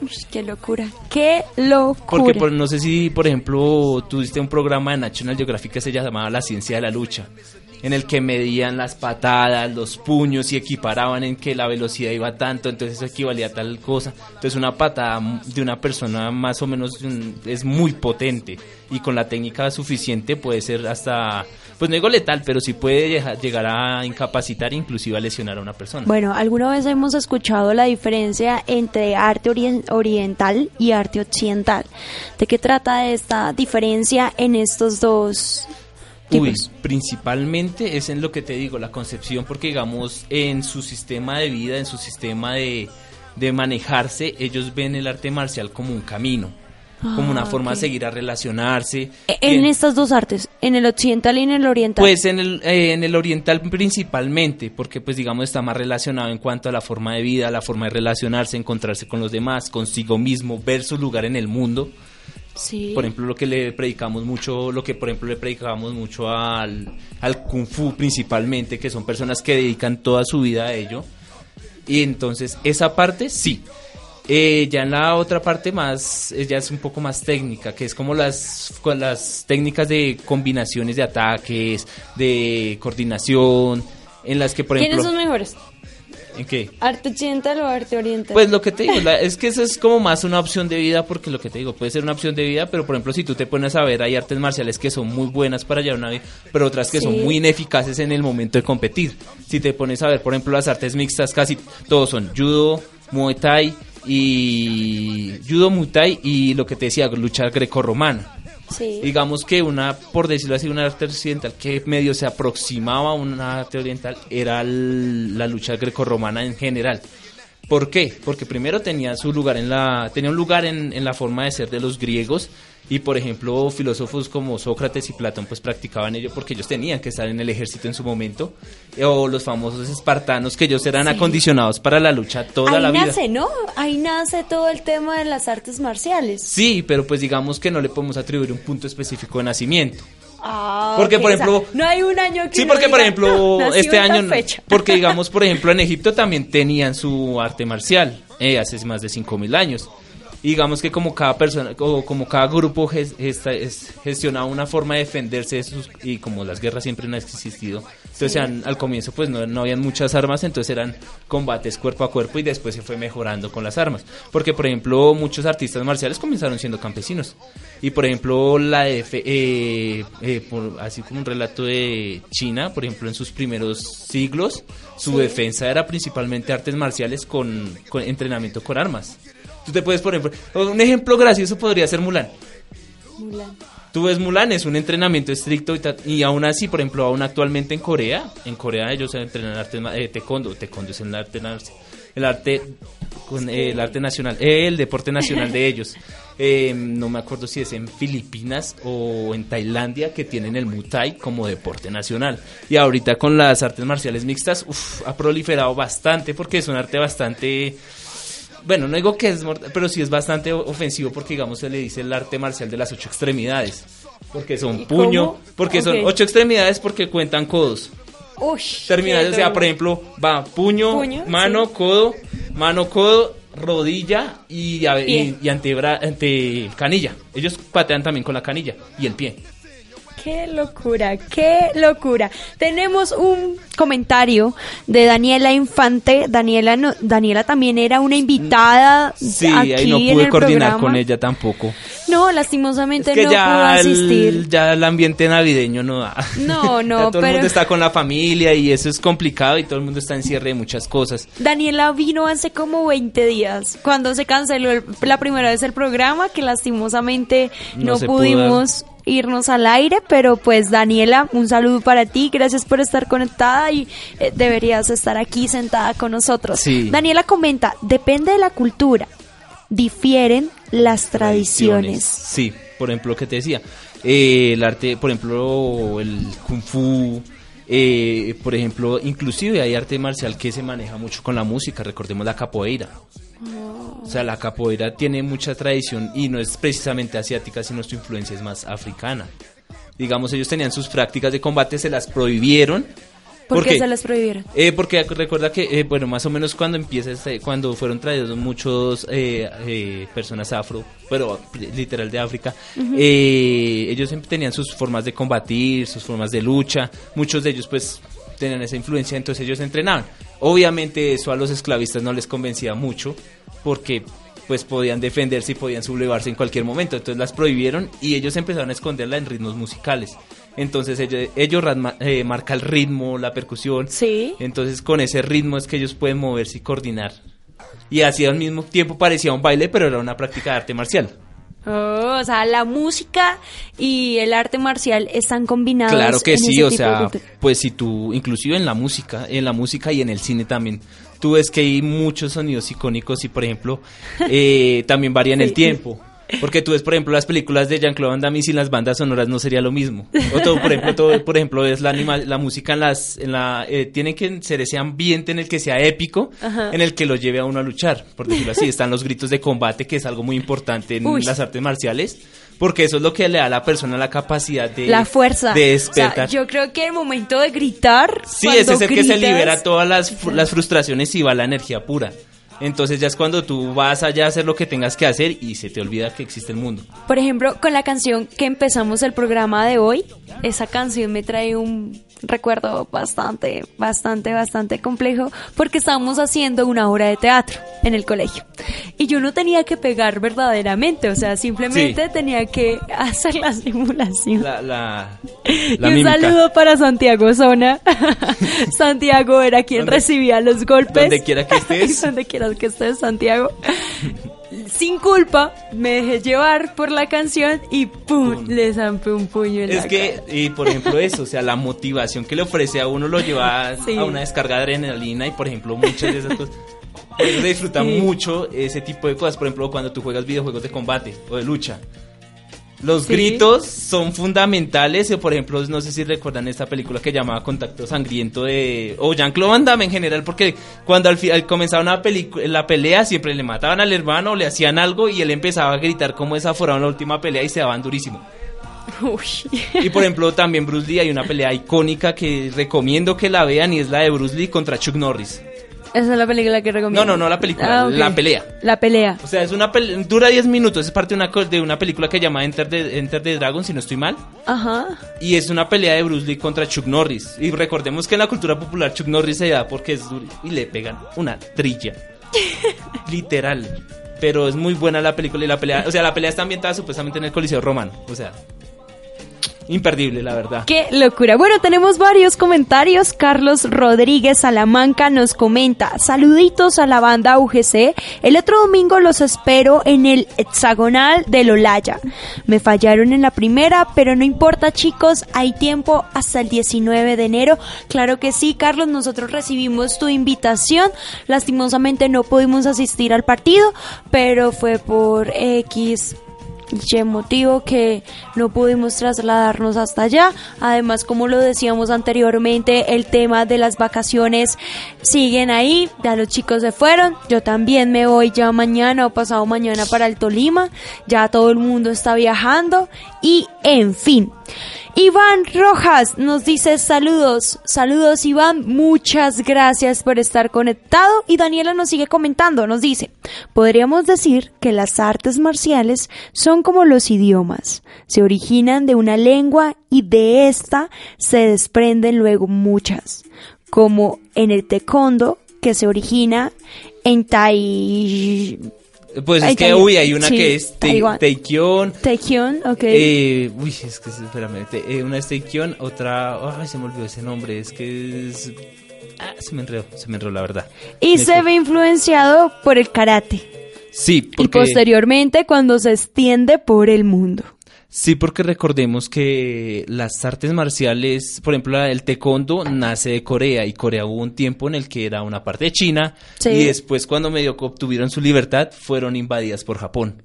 Uy, qué locura, qué locura. Porque no sé si, por ejemplo, tuviste un programa de National Geographic que se llamaba La Ciencia de la Lucha en el que medían las patadas, los puños y equiparaban en que la velocidad iba tanto, entonces eso equivalía a tal cosa. Entonces una patada de una persona más o menos es muy potente y con la técnica suficiente puede ser hasta, pues no digo letal, pero sí puede llegar a incapacitar e inclusive a lesionar a una persona. Bueno, alguna vez hemos escuchado la diferencia entre arte oriental y arte occidental. ¿De qué trata esta diferencia en estos dos Uy, principalmente es en lo que te digo, la concepción, porque digamos, en su sistema de vida, en su sistema de, manejarse, ellos ven el arte marcial como un camino, como una ah, forma de seguir a relacionarse. E, ¿En, estas dos artes? ¿En el occidental y en el oriental? Pues en el, eh, en el oriental principalmente, porque pues digamos está más relacionado en cuanto a la forma de vida, la forma de relacionarse, encontrarse con los demás, consigo mismo, ver su lugar en el mundo. Por ejemplo, lo que le predicamos mucho, lo que por ejemplo le predicamos mucho al, al Kung Fu principalmente, que son personas que dedican toda su vida a ello. Y entonces esa parte sí. Eh, ya en la otra parte más, ya es un poco más técnica, que es como las, las técnicas de combinaciones de ataques, de coordinación, en las que por ejemplo... ¿Quiénes son mejores? ¿En qué? ¿Arte occidental o arte oriental? Pues lo que te digo, es que eso es como más una opción de vida, porque lo que te digo, puede ser una opción de vida, pero por ejemplo, si tú te pones a ver, hay artes marciales que son muy buenas para llevar una vida, pero otras que son muy ineficaces en el momento de competir. Si te pones a ver, por ejemplo, las artes mixtas, casi todos son judo, muay thai y judo, muay thai y lo que te decía, lucha grecorromana. Digamos que una, por decirlo así, una arte occidental que medio se aproximaba a una arte oriental era la lucha grecorromana en general. ¿Por qué? Porque primero tenía su lugar en la tenía un lugar en, en la forma de ser de los griegos y por ejemplo, filósofos como Sócrates y Platón pues practicaban ello porque ellos tenían que estar en el ejército en su momento. O los famosos espartanos que ellos eran acondicionados para la lucha toda la vida. Ahí nace, ¿no? Ahí nace todo el tema de las artes marciales. Sí, pero pues digamos que no le podemos atribuir un punto específico de nacimiento. Ah, porque por ejemplo no hay un año que sí porque por ejemplo este año porque digamos por ejemplo en Egipto también tenían su arte marcial eh, hace más de 5000 años digamos que como cada persona o como cada grupo gestionaba una forma de defenderse y como las guerras siempre no han existido entonces al comienzo pues no, no habían muchas armas entonces eran combates cuerpo a cuerpo y después se fue mejorando con las armas. Porque por ejemplo muchos artistas marciales comenzaron siendo campesinos. Y por ejemplo la eh, eh, así como un relato de China por ejemplo en sus primeros siglos su defensa era principalmente artes marciales con entrenamiento con armas Tú te puedes, por ejemplo, un ejemplo gracioso podría ser Mulan. Mulan. Tú ves Mulan, es un entrenamiento estricto y, aún así, por ejemplo, aún actualmente en Corea, en Corea ellos entrenan arte eh, taekwondo, taekwondo es el arte, el arte, con, el arte nacional, el deporte nacional de ellos. Eh, no me acuerdo si es en Filipinas o en Tailandia que tienen el Muay como deporte nacional. Y ahorita con las artes marciales mixtas, ha proliferado bastante porque es un arte bastante bueno, no digo que es mortal, pero sí es bastante ofensivo porque, digamos, se le dice el arte marcial de las ocho extremidades. Porque son puño, porque son ocho extremidades porque cuentan codos. Uy, Terminales, o sea, por ejemplo, va puño, mano, codo, mano, codo, rodilla y, y, y ante canilla. Ellos patean también con la canilla y el pie. Qué locura, qué locura. Tenemos un comentario de Daniela Infante. Daniela no, Daniela también era una invitada. Sí, ahí no pude coordinar con ella tampoco. No, lastimosamente no pudo asistir. ya el ambiente navideño no da. No, no, todo el mundo está con la familia y eso es complicado y todo el mundo está en cierre de muchas cosas. Daniela vino hace como 20 días, cuando se canceló la primera vez el programa, que lastimosamente no, pudimos irnos al aire, pero pues Daniela, un saludo para ti, gracias por estar conectada y eh, deberías estar aquí sentada con nosotros. Daniela comenta, depende de la cultura, difieren las tradiciones. Sí, por ejemplo, lo que te decía, eh, el arte, por ejemplo, el kung fu, eh, por ejemplo, inclusive hay arte marcial que se maneja mucho con la música, recordemos la capoeira. O sea, la capoeira tiene mucha tradición y no es precisamente asiática, sino su influencia es más africana. Digamos, ellos tenían sus prácticas de combate, se las prohibieron. ¿Por qué se las prohibieron? Eh, porque recuerda que, eh, bueno, más o menos cuando empieza, este, cuando fueron traídos muchos eh, personas afro, pero literal de África, ellos tenían sus formas de combatir, sus formas de lucha, muchos de ellos pues tenían esa influencia, entonces ellos entrenaban. Obviamente eso a los esclavistas no les convencía mucho porque pues podían defenderse y podían sublevarse en cualquier momento, entonces las prohibieron y ellos empezaron a esconderla en ritmos musicales. Entonces ellos, ellos eh, marcan el ritmo, la percusión. Sí. Entonces con ese ritmo es que ellos pueden moverse y coordinar. Y así al mismo tiempo parecía un baile, pero era una práctica de arte marcial. Oh, o sea, la música y el arte marcial están combinados. Claro que sí, o sea, pues si tú, inclusive en la música, en la música y en el cine también, tú ves que hay muchos sonidos icónicos y, por ejemplo, eh, también varían el tiempo. Porque tú ves, por ejemplo, las películas de Jean-Claude Van Damme y sin las bandas sonoras no sería lo mismo. O todo, por ejemplo, todo, por ejemplo, es la la música en las, en la, eh, tiene que ser ese ambiente en el que sea épico, en el que lo lleve a uno a luchar, por decirlo así. Están los gritos de combate, que es algo muy importante en las artes marciales porque eso es lo que le da a la persona la capacidad de la fuerza de despertar. yo creo que el momento de gritar sí ese es el que se libera todas las, las frustraciones y va la energía pura entonces ya es cuando tú vas allá a hacer lo que tengas que hacer y se te olvida que existe el mundo. Por ejemplo, con la canción que empezamos el programa de hoy, esa canción me trae un recuerdo bastante, bastante, bastante complejo porque estábamos haciendo una obra de teatro en el colegio y yo no tenía que pegar verdaderamente, o sea, simplemente tenía que hacer la simulación. La, y un saludo para Santiago Zona. Santiago era quien recibía los golpes. Donde quiera que estés. donde quieras que estés, Santiago sin culpa, me dejé llevar por la canción y ¡pum! le zampé un puño en es que, y por ejemplo eso, o sea, la motivación que le ofrece a uno lo lleva a una descarga de adrenalina y por ejemplo muchas de esas cosas. Disfruta mucho ese tipo de cosas, por ejemplo cuando tú juegas videojuegos de combate o de lucha. Los gritos son fundamentales. Por ejemplo, no sé si recuerdan esta película que llamaba Contacto Sangriento de. O Jean-Claude Van Damme en general, porque cuando al, final comenzaba una la pelea siempre le mataban al hermano, le hacían algo y él empezaba a gritar como desaforado en la última pelea y se daban durísimo. Y por ejemplo, también Bruce Lee hay una pelea icónica que recomiendo que la vean y es la de Bruce Lee contra Chuck Norris. Esa es la película que recomiendo. No, no, no la película, ah, la pelea. La pelea. O sea, es una dura 10 minutos, es parte de una, de una película que se llama Enter the, Enter the Dragon, si no estoy mal. Ajá. Y es una pelea de Bruce Lee contra Chuck Norris. Y recordemos que en la cultura popular Chuck Norris se da porque es duro y le pegan una trilla. Literal. Pero es muy buena la película y la pelea. O sea, la pelea está ambientada supuestamente en el Coliseo Romano. O sea, imperdible, la verdad. Qué locura. Bueno, tenemos varios comentarios. Carlos Rodríguez Salamanca nos comenta, saluditos a la banda UGC. El otro domingo los espero en el hexagonal de Lolaya. Me fallaron en la primera, pero no importa chicos, hay tiempo hasta el 19 de enero. Claro que sí, Carlos, nosotros recibimos tu invitación. Lastimosamente no pudimos asistir al partido, pero fue por X y motivo que no pudimos trasladarnos hasta allá. Además, como lo decíamos anteriormente, el tema de las vacaciones siguen ahí. Ya los chicos se fueron. Yo también me voy ya mañana o pasado mañana para el Tolima. Ya todo el mundo está viajando. Y en fin. Iván Rojas nos dice saludos, saludos Iván, muchas gracias por estar conectado. Y Daniela nos sigue comentando, nos dice, podríamos decir que las artes marciales son como los idiomas, se originan de una lengua y de esta se desprenden luego muchas, como en el taekwondo que se origina en Tai pues es que, uy, hay una que es Taekyon. Taekyon, ok. Eh, uy, es que, espérame, eh, una es Taekyon, otra, ay, se me olvidó ese nombre, es que es... Ah, se me enredó, se me enredó la verdad. Y se ve influenciado por el karate. Sí, porque... Y posteriormente cuando se extiende por el mundo. Sí, porque recordemos que las artes marciales, por ejemplo, el taekwondo nace de Corea y Corea hubo un tiempo en el que era una parte de China y después cuando medio obtuvieron su libertad fueron invadidas por Japón.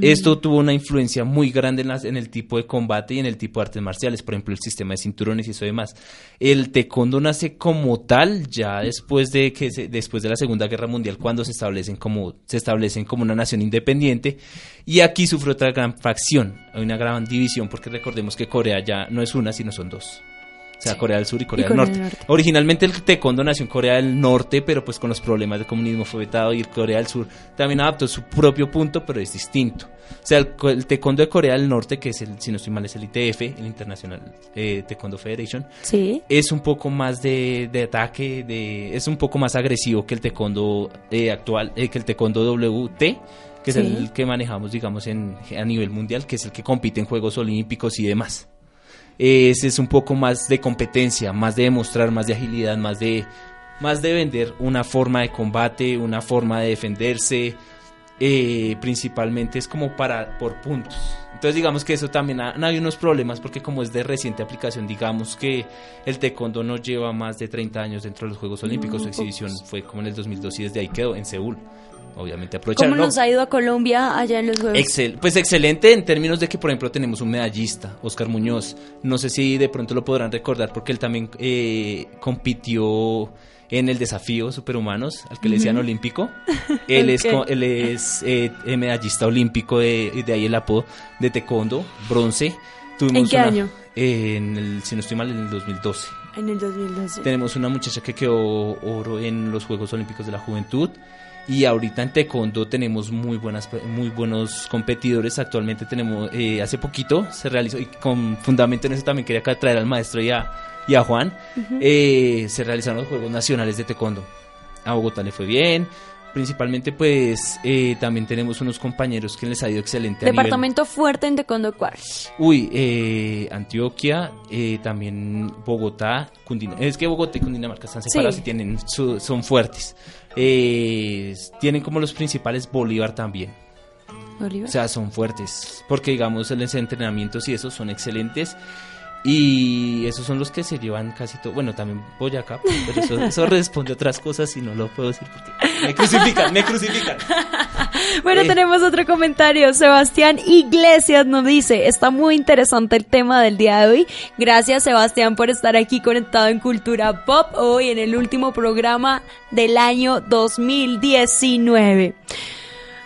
Esto tuvo una influencia muy grande en, el tipo de combate y en el tipo de artes marciales, por ejemplo, el sistema de cinturones y eso demás. El taekwondo nace como tal ya después de que después de la Segunda Guerra Mundial cuando se establecen como se establecen como una nación independiente y aquí sufre otra gran facción, hay una gran división porque recordemos que Corea ya no es una, sino son dos. O sea, Corea del Sur y Corea, del, norte. Originalmente el taekwondo nació en Corea del Norte, pero pues con los problemas de comunismo fue vetado y Corea del Sur también adaptó su propio punto, pero es distinto. O sea, el, taekwondo de Corea del Norte, que es el, si no estoy mal, es el ITF, el International eh, Taekwondo Federation, ¿Sí? es un poco más de, ataque, de, es un poco más agresivo que el taekwondo eh, actual, eh, que el taekwondo WT, que es el que manejamos, digamos, en, a nivel mundial, que es el que compite en Juegos Olímpicos y demás ese es un poco más de competencia, más de demostrar, más de agilidad, más de, más de vender una forma de combate, una forma de defenderse. Eh, principalmente es como para por puntos. Entonces digamos que eso también ha, hay unos problemas porque como es de reciente aplicación, digamos que el taekwondo no lleva más de 30 años dentro de los Juegos Olímpicos, su exhibición fue como en el 2002 y desde ahí quedó en Seúl obviamente aprovechar. ¿Cómo nos ha ido a Colombia allá en los Juegos? Excel, pues excelente en términos de que, por ejemplo, tenemos un medallista, Oscar Muñoz. No sé si de pronto lo podrán recordar porque él también eh, compitió en el desafío superhumanos, al que le decían olímpico. Él es, él es eh, medallista olímpico, de, de, ahí el apodo de taekwondo, bronce. ¿En qué año? en el, si no estoy mal, en el 2012. En el 2012. Tenemos una muchacha que quedó oro en los Juegos Olímpicos de la Juventud. Y ahorita en Taekwondo tenemos muy buenas muy buenos competidores. Actualmente tenemos, eh, hace poquito se realizó, y con fundamento en eso también quería traer al maestro y a, y a Juan, eh, se realizaron los Juegos Nacionales de Taekwondo. A Bogotá le fue bien, principalmente pues eh, también tenemos unos compañeros que les ha ido excelente. Departamento fuerte en Taekwondo ¿cuál? Uy, eh, Antioquia, eh, también Bogotá, Cundinamarca. Es que Bogotá y Cundinamarca están separados y tienen son fuertes. Tienen como los principales Bolívar también. Bolívar. O sea, son fuertes. Porque digamos, los entrenamientos y eso son excelentes. Y esos son los que se llevan casi todo. Bueno, también Boyacá, pero eso, responde a otras cosas y no lo puedo decir porque me crucifican, me crucifican. bueno, eh. tenemos otro comentario. Sebastián Iglesias nos dice: Está muy interesante el tema del día de hoy. Gracias, Sebastián, por estar aquí conectado en Cultura Pop hoy en el último programa del año 2019.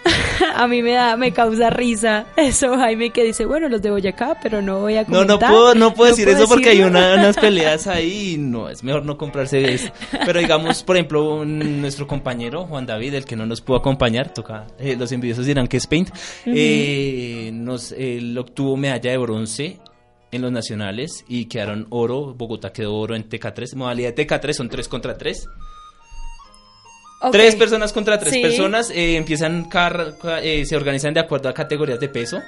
a mí me da, me causa risa eso, Jaime, que dice, bueno, los de Boyacá, pero no voy a comentar. No, no puedo, no puedo decir eso porque hay unas peleas ahí y no, es mejor no comprarse eso. Pero digamos, por ejemplo, nuestro compañero Juan David, el que no nos pudo acompañar, toca, eh, los envidiosos dirán que es Paint, eh, nos, él obtuvo medalla de bronce en los nacionales y quedaron oro, Bogotá quedó oro en TK3, modalidad de TK3 son 3 contra 3 Tres personas contra tres personas eh, empiezan, eh, se organizan de acuerdo a categorías de peso.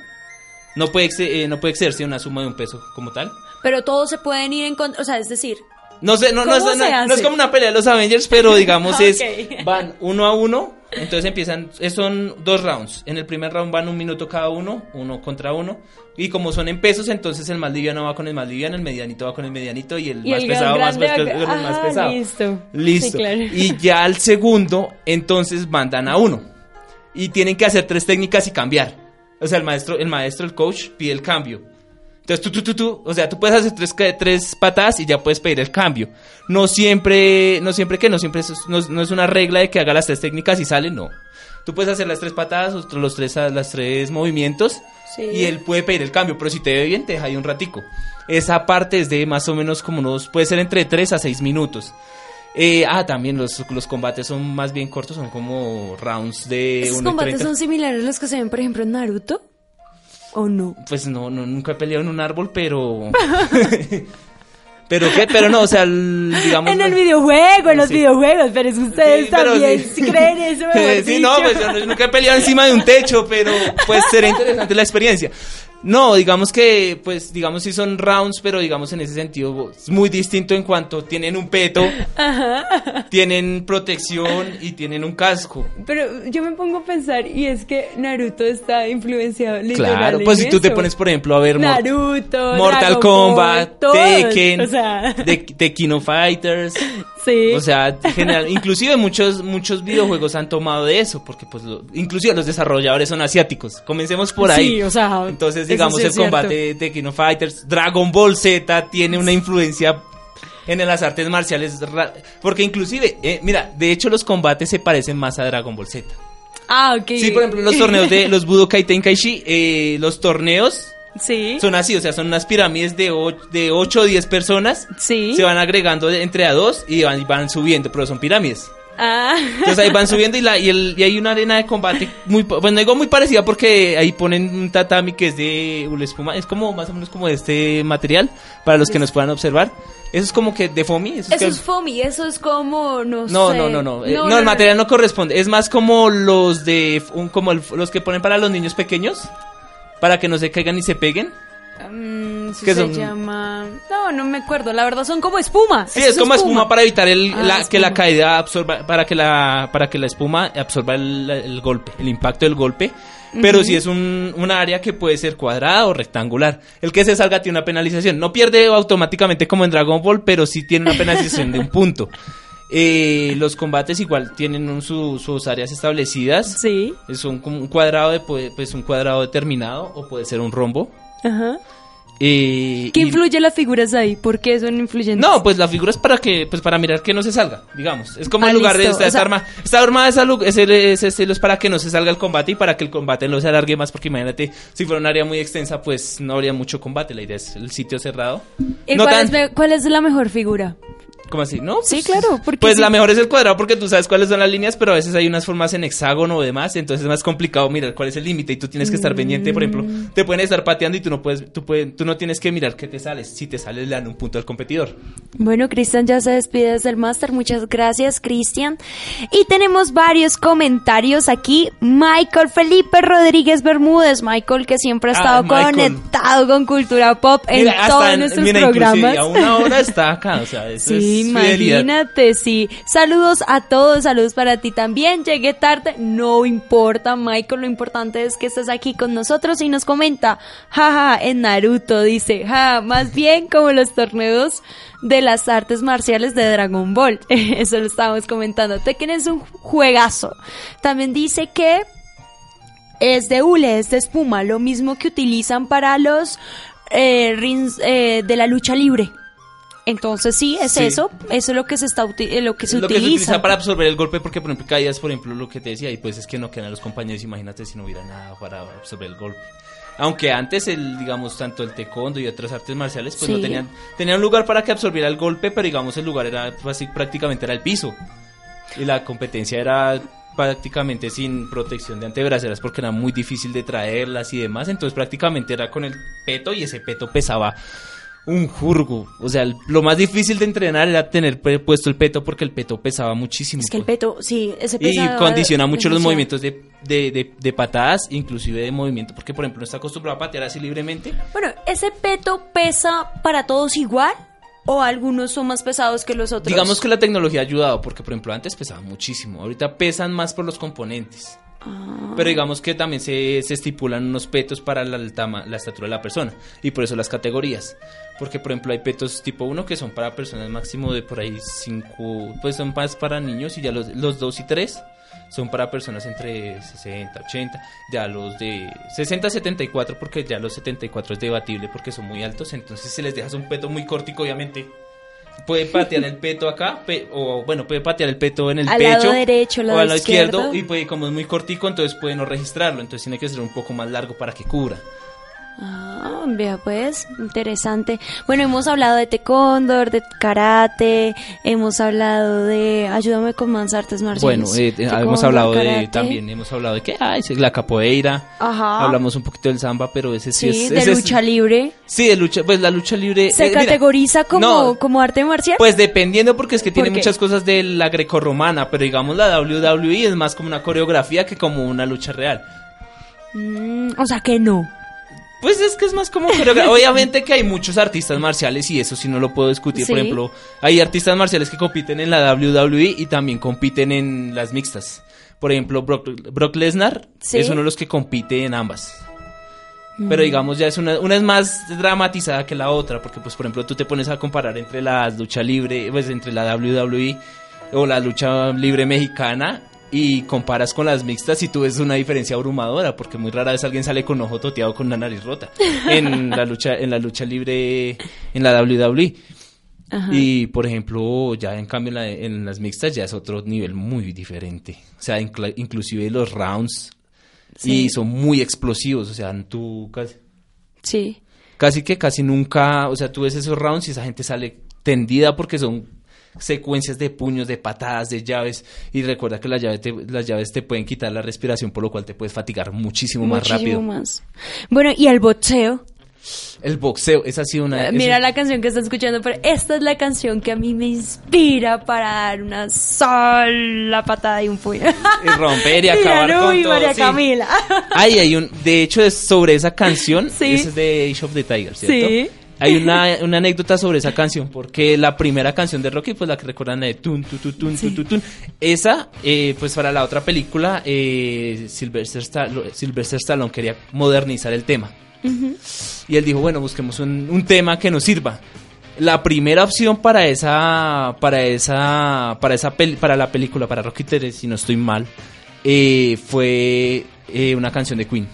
No puede, eh, no puede excederse una suma de un peso como tal. Pero todos se pueden ir en contra, o sea, es decir... No sé, no, no, es, no, es como una pelea de los Avengers, pero digamos es, van uno a uno, entonces empiezan, son dos rounds. En el primer round van un minuto cada uno, uno contra uno. Y como son en pesos, entonces el más liviano va con el más liviano, el medianito va con el medianito y el más pesado más, más, más, pesado. Listo. Listo. Y ya al segundo, entonces mandan a uno. Y tienen que hacer tres técnicas y cambiar. O sea, el maestro, el maestro, el coach, pide el cambio. Entonces tú, tú, tú, tú, o sea, tú puedes hacer tres, tres patadas y ya puedes pedir el cambio. No siempre, no siempre que, no siempre, es, no, es una regla de que haga las tres técnicas y sale, no. Tú puedes hacer las tres patadas, los tres, las tres movimientos y él puede pedir el cambio, pero si te ve bien, te deja ahí un ratico. Esa parte es de más o menos como unos, puede ser entre tres a seis minutos. Eh, ah, también los, los combates son más bien cortos, son como rounds de... ¿Esos combates son similares a los que se ven, por ejemplo, en Naruto? ¿O no? Pues no, no nunca he peleado en un árbol, pero... ¿Pero qué? Pero no, o sea, digamos... En el videojuego, en los videojuegos, pero es ustedes también sí. creen eso, Sí, no, pues yo nunca he peleado encima de un techo, pero pues será interesante la experiencia. No, digamos que, pues, digamos si son rounds, pero digamos en ese sentido es muy distinto en cuanto tienen un peto, tienen protección y tienen un casco. Pero yo me pongo a pensar y es que Naruto está influenciado Claro, pues si tú te pones, por ejemplo, a ver Naruto, Mortal Kombat, Tekken, o sea. Kino Fighters. Sí. O sea, general, inclusive muchos muchos videojuegos han tomado de eso, porque pues inclusive los desarrolladores son asiáticos. Comencemos por ahí. Sí, o sea, entonces digamos, el combate de Kino Fighters, Dragon Ball Z tiene una influencia en las artes marciales, porque inclusive, eh, mira, de hecho los combates se parecen más a Dragon Ball Z. Ah, ok. Sí, por ejemplo, los torneos de los Budokai Tenkaichi, eh, los torneos Sí. Son así, o sea, son unas pirámides de 8, de 8 o 10 personas. Sí. Se van agregando entre a dos y van, y van subiendo, pero son pirámides. Ah. Entonces ahí van subiendo y, la, y, el, y hay una arena de combate muy, bueno, digo muy parecida porque ahí ponen un tatami que es de espuma, es como más o menos como de este material para los que nos puedan observar. Eso es como que de foamy. Eso, es, foamy, eso es como, no, no sé. No, no, no, eh, no. no, el material no corresponde. Es más como los de, un, como los que ponen para los niños pequeños, para que no se caigan y se peguen. Mm, ¿Qué se llama? No, no me acuerdo. La verdad son como espuma. Sí, es, como espuma. para evitar el, ah, que la caída absorba, para que la, para que la espuma absorba el, golpe, el impacto del golpe. Pero si es un, área que puede ser cuadrada o rectangular. El que se salga tiene una penalización. No pierde automáticamente como en Dragon Ball, pero sí tiene una penalización de un punto. Eh, los combates igual tienen sus áreas establecidas. Sí. Es un, un cuadrado de, pues un cuadrado determinado o puede ser un rombo. Ajá. ¿Qué influye las figuras ahí? ¿Por qué son influyentes? No, pues la figura es para que, pues para mirar que no se salga, digamos. Es como el ah, lugar de esta, arma. Esta arma ese, ese, es para que no se salga el combate y para que el combate no se alargue más, porque imagínate, si fuera un área muy extensa, pues no habría mucho combate. La idea es el sitio cerrado. ¿Y cuál, es, cuál es la mejor figura? ¿Cómo así? ¿No? sí, pues, claro. pues la mejor es el cuadrado porque tú sabes cuáles son las líneas, pero a veces hay unas formas en hexágono o demás, entonces es más complicado mirar cuál es el límite y tú tienes que estar pendiente, por ejemplo, mm. te pueden estar pateando y tú no puedes, tú, puedes, tú no tienes que mirar qué te sales. Si te sales, le dan un punto al competidor. Bueno, Cristian ya se despide desde el máster. Muchas gracias, Cristian. Y tenemos varios comentarios aquí. Michael Felipe Rodríguez Bermúdez. Michael, que siempre ha ah, estado conectado con cultura pop en todos nuestros programas. A una hora está acá, o sea, eso sí, imagínate, sí. Saludos a todos, saludos para ti también. Llegué tarde, no importa, Michael, lo importante es que estés aquí con nosotros y nos comenta, jaja, en Naruto dice, ja, más bien como los torneos de las artes marciales de Dragon Ball. Eso lo estábamos comentando. Tekken es un juegazo. También dice que es de hule, es de espuma, lo mismo que utilizan para los eh, eh, de la lucha libre. Entonces sí, es eso, eso es lo que se está eh, lo que se lo utiliza. que se utiliza para absorber el golpe porque por ejemplo caídas, por ejemplo, lo que te decía, y pues es que no quedan los compañeros, imagínate si no hubiera nada para absorber el golpe. Aunque antes el digamos tanto el taekwondo y otras artes marciales pues no tenían tenían un lugar para que absorbiera el golpe, pero digamos el lugar era así prácticamente era el piso. Y la competencia era prácticamente sin protección de antebraceras porque era muy difícil de traerlas y demás, entonces prácticamente era con el peto y ese peto pesaba un jurgo. O sea, lo más difícil de entrenar era tener puesto el peto porque el peto pesaba muchísimo. Es que el peto, sí, ese Y condiciona mucho los movimientos de de, de, patadas, inclusive de movimiento, porque por ejemplo no está acostumbrado a patear así libremente. Bueno, ¿ese peto pesa para todos igual? ¿O algunos son más pesados que los otros? Digamos que la tecnología ha ayudado, porque por ejemplo antes pesaba muchísimo, ahorita pesan más por los componentes. Pero digamos que también se, se, estipulan unos petos para la, la estatura de la persona y por eso las categorías. Porque por ejemplo hay petos tipo 1 que son para personas máximo de por ahí 5, pues son más para niños y ya los, los 2 y 3 son para personas entre 60, 80, ya los de 60, 74, porque ya los 74 es debatible porque son muy altos, entonces si les dejas un peto muy cortico, obviamente puede patear el peto acá, o bueno, puede patear el peto en el al pecho lado derecho, o al lado izquierdo. y puede, como es muy cortico, entonces puede no registrarlo, entonces tiene que ser un poco más largo para que cubra. Ah, vea pues, interesante. Bueno, hemos hablado de taekwondo, de karate, hemos hablado de, ayúdame con más artes marciales. Bueno, eh, eh, hemos hablado de, también hemos hablado de que, ay, la capoeira. Ajá. Hablamos un poquito del samba, pero ese sí, es... de lucha libre. Sí, de lucha, pues la lucha libre... ¿Se eh, categoriza como, como arte marcial? Pues dependiendo, porque es que tiene muchas cosas de la grecorromana, pero digamos la WWE es más como una coreografía que como una lucha real. Mm, o sea que no. Pues es que es más como obviamente que hay muchos artistas marciales y eso sí no lo puedo discutir. Por ejemplo, hay artistas marciales que compiten en la WWE y también compiten en las mixtas. Por ejemplo, Brock, Lesnar es uno de los que compite en ambas. Pero mm. digamos, ya es una, una es más dramatizada que la otra, porque pues por ejemplo tú te pones a comparar entre la lucha libre, pues entre la WWE o la lucha libre mexicana y comparas con las mixtas y tú ves una diferencia abrumadora porque muy rara vez alguien sale con ojo toteado con una nariz rota en la lucha en la lucha libre en la WWE y por ejemplo ya en cambio en, las mixtas ya es otro nivel muy diferente. O sea inclusive los rounds y son muy explosivos o sea tú casi sí. casi que casi nunca o sea tú ves esos rounds y esa gente sale tendida porque son secuencias de puños, de patadas, de llaves. Y recuerda que las llaves te, las llaves te pueden quitar la respiración, por lo cual te puedes fatigar muchísimo, más rápido. Más. Bueno, ¿y el boxeo? El boxeo, esa ha sido una... Mira la canción que está escuchando, pero esta es la canción que a mí me inspira para dar una sola patada y un puño. Y romper y acabar con todo. María Camila. Ay, hay un... De hecho, es sobre esa canción, sí. es de Age of the Tiger, ¿cierto? Sí. Hay una, una, anécdota sobre esa canción, porque la primera canción de Rocky, pues la que recuerdan de tun, tun, tun, tun, tun, tun, Esa, eh, pues para la otra película, eh, Sylvester, Stallone, quería modernizar el tema. Y él dijo, bueno, busquemos un, un, tema que nos sirva. La primera opción para esa, para esa, para esa para la película, para Rocky 3, si no estoy mal, eh, fue eh, una canción de Queen.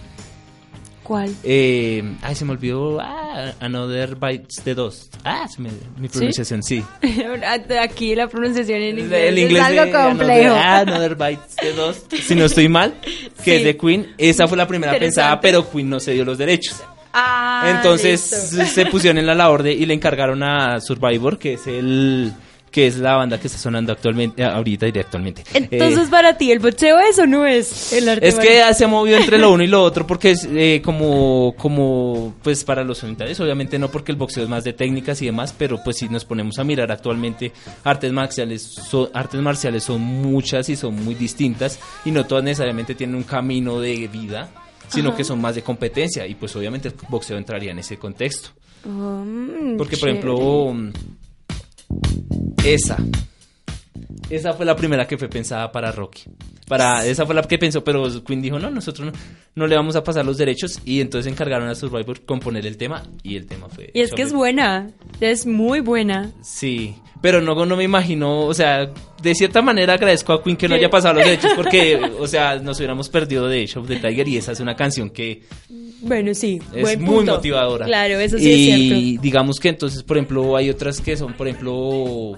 ¿Cuál? Eh, ay, se me olvidó. Ah, Another Bites the Dust. Ah, mi pronunciación, sí. Aquí la pronunciación en inglés, es algo complejo. Another, Bites the Dust. Si no estoy mal, que es de Queen. Esa fue la primera pensada, pero Queen no se dio los derechos. Ah, Entonces se pusieron en la labor de y le encargaron a Survivor, que es el que es la banda que está sonando actualmente, ahorita y actualmente. Entonces, eh, para ti, ¿el boxeo es o no es el arte? Es que se ha movido entre lo uno y lo otro porque es eh, como, como, pues para los unitarios, obviamente no porque el boxeo es más de técnicas y demás, pero pues si nos ponemos a mirar actualmente, artes marciales, son, artes marciales son muchas y son muy distintas y no todas necesariamente tienen un camino de vida sino que son más de competencia y pues obviamente el boxeo entraría en ese contexto. Mm, porque por ejemplo esa. Esa fue la primera que fue pensada para Rocky. Para, esa fue la que pensó, pero Queen dijo, no, nosotros no, le vamos a pasar los derechos y entonces encargaron a Survivor componer el tema y el tema fue... Y es que es buena, es muy buena. Sí, pero no, no me imagino, o sea, de cierta manera agradezco a Queen que no haya pasado los derechos porque, o sea, nos hubiéramos perdido de Show the Tiger y esa es una canción que... Bueno, sí, es muy motivadora. Claro, eso sí es cierto. Y digamos que entonces, por ejemplo, hay otras que son, por ejemplo,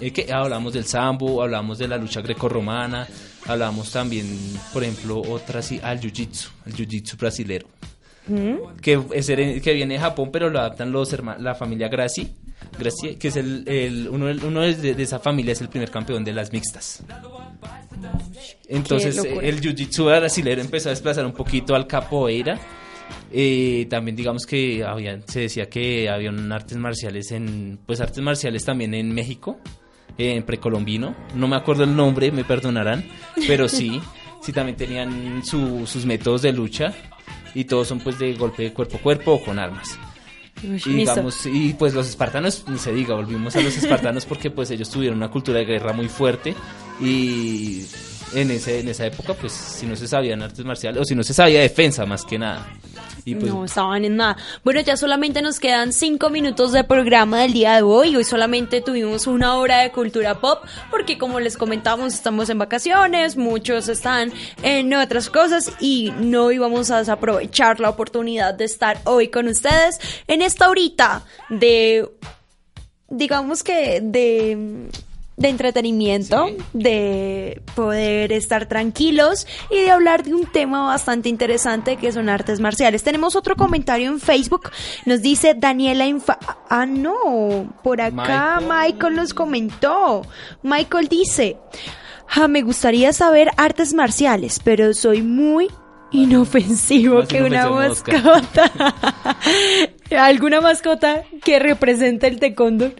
eh, que hablamos del sambo, hablamos de la lucha grecorromana, hablamos también, por ejemplo, otras al jiu-jitsu, el jiu-jitsu brasilero. ¿Mm? Que, es, que viene de Japón, pero lo adaptan los la familia Gracie, Gracie que es el, uno, uno de, de, esa familia es el primer campeón de las mixtas. Entonces el jiu-jitsu brasilero empezó a desplazar un poquito al capoeira eh, también digamos que había, se decía que había artes marciales en, pues artes marciales también en México, en precolombino. No me acuerdo el nombre, me perdonarán, pero sí. sí también tenían sus métodos de lucha y todos son pues de golpe cuerpo a cuerpo o con armas. y digamos, y pues los espartanos, ni se diga, volvimos a los espartanos porque pues ellos tuvieron una cultura de guerra muy fuerte y en, ese, en esa época pues si no se sabían artes marciales o si no se sabía defensa más que nada. Pues, no estaban en nada. Bueno, ya solamente nos quedan cinco minutos de programa del día de hoy. Hoy solamente tuvimos una hora de cultura pop porque como les comentamos estamos en vacaciones, muchos están en otras cosas y no íbamos a desaprovechar la oportunidad de estar hoy con ustedes en esta horita de digamos que de de entretenimiento, de poder estar tranquilos y de hablar de un tema bastante interesante que son artes marciales. Tenemos otro comentario en Facebook, nos dice Daniela Infa... Ah, no, por acá Michael, nos comentó. Michael dice, ah, me gustaría saber artes marciales, pero soy muy inofensivo que una mascota. ¿Alguna mascota que represente el taekwondo?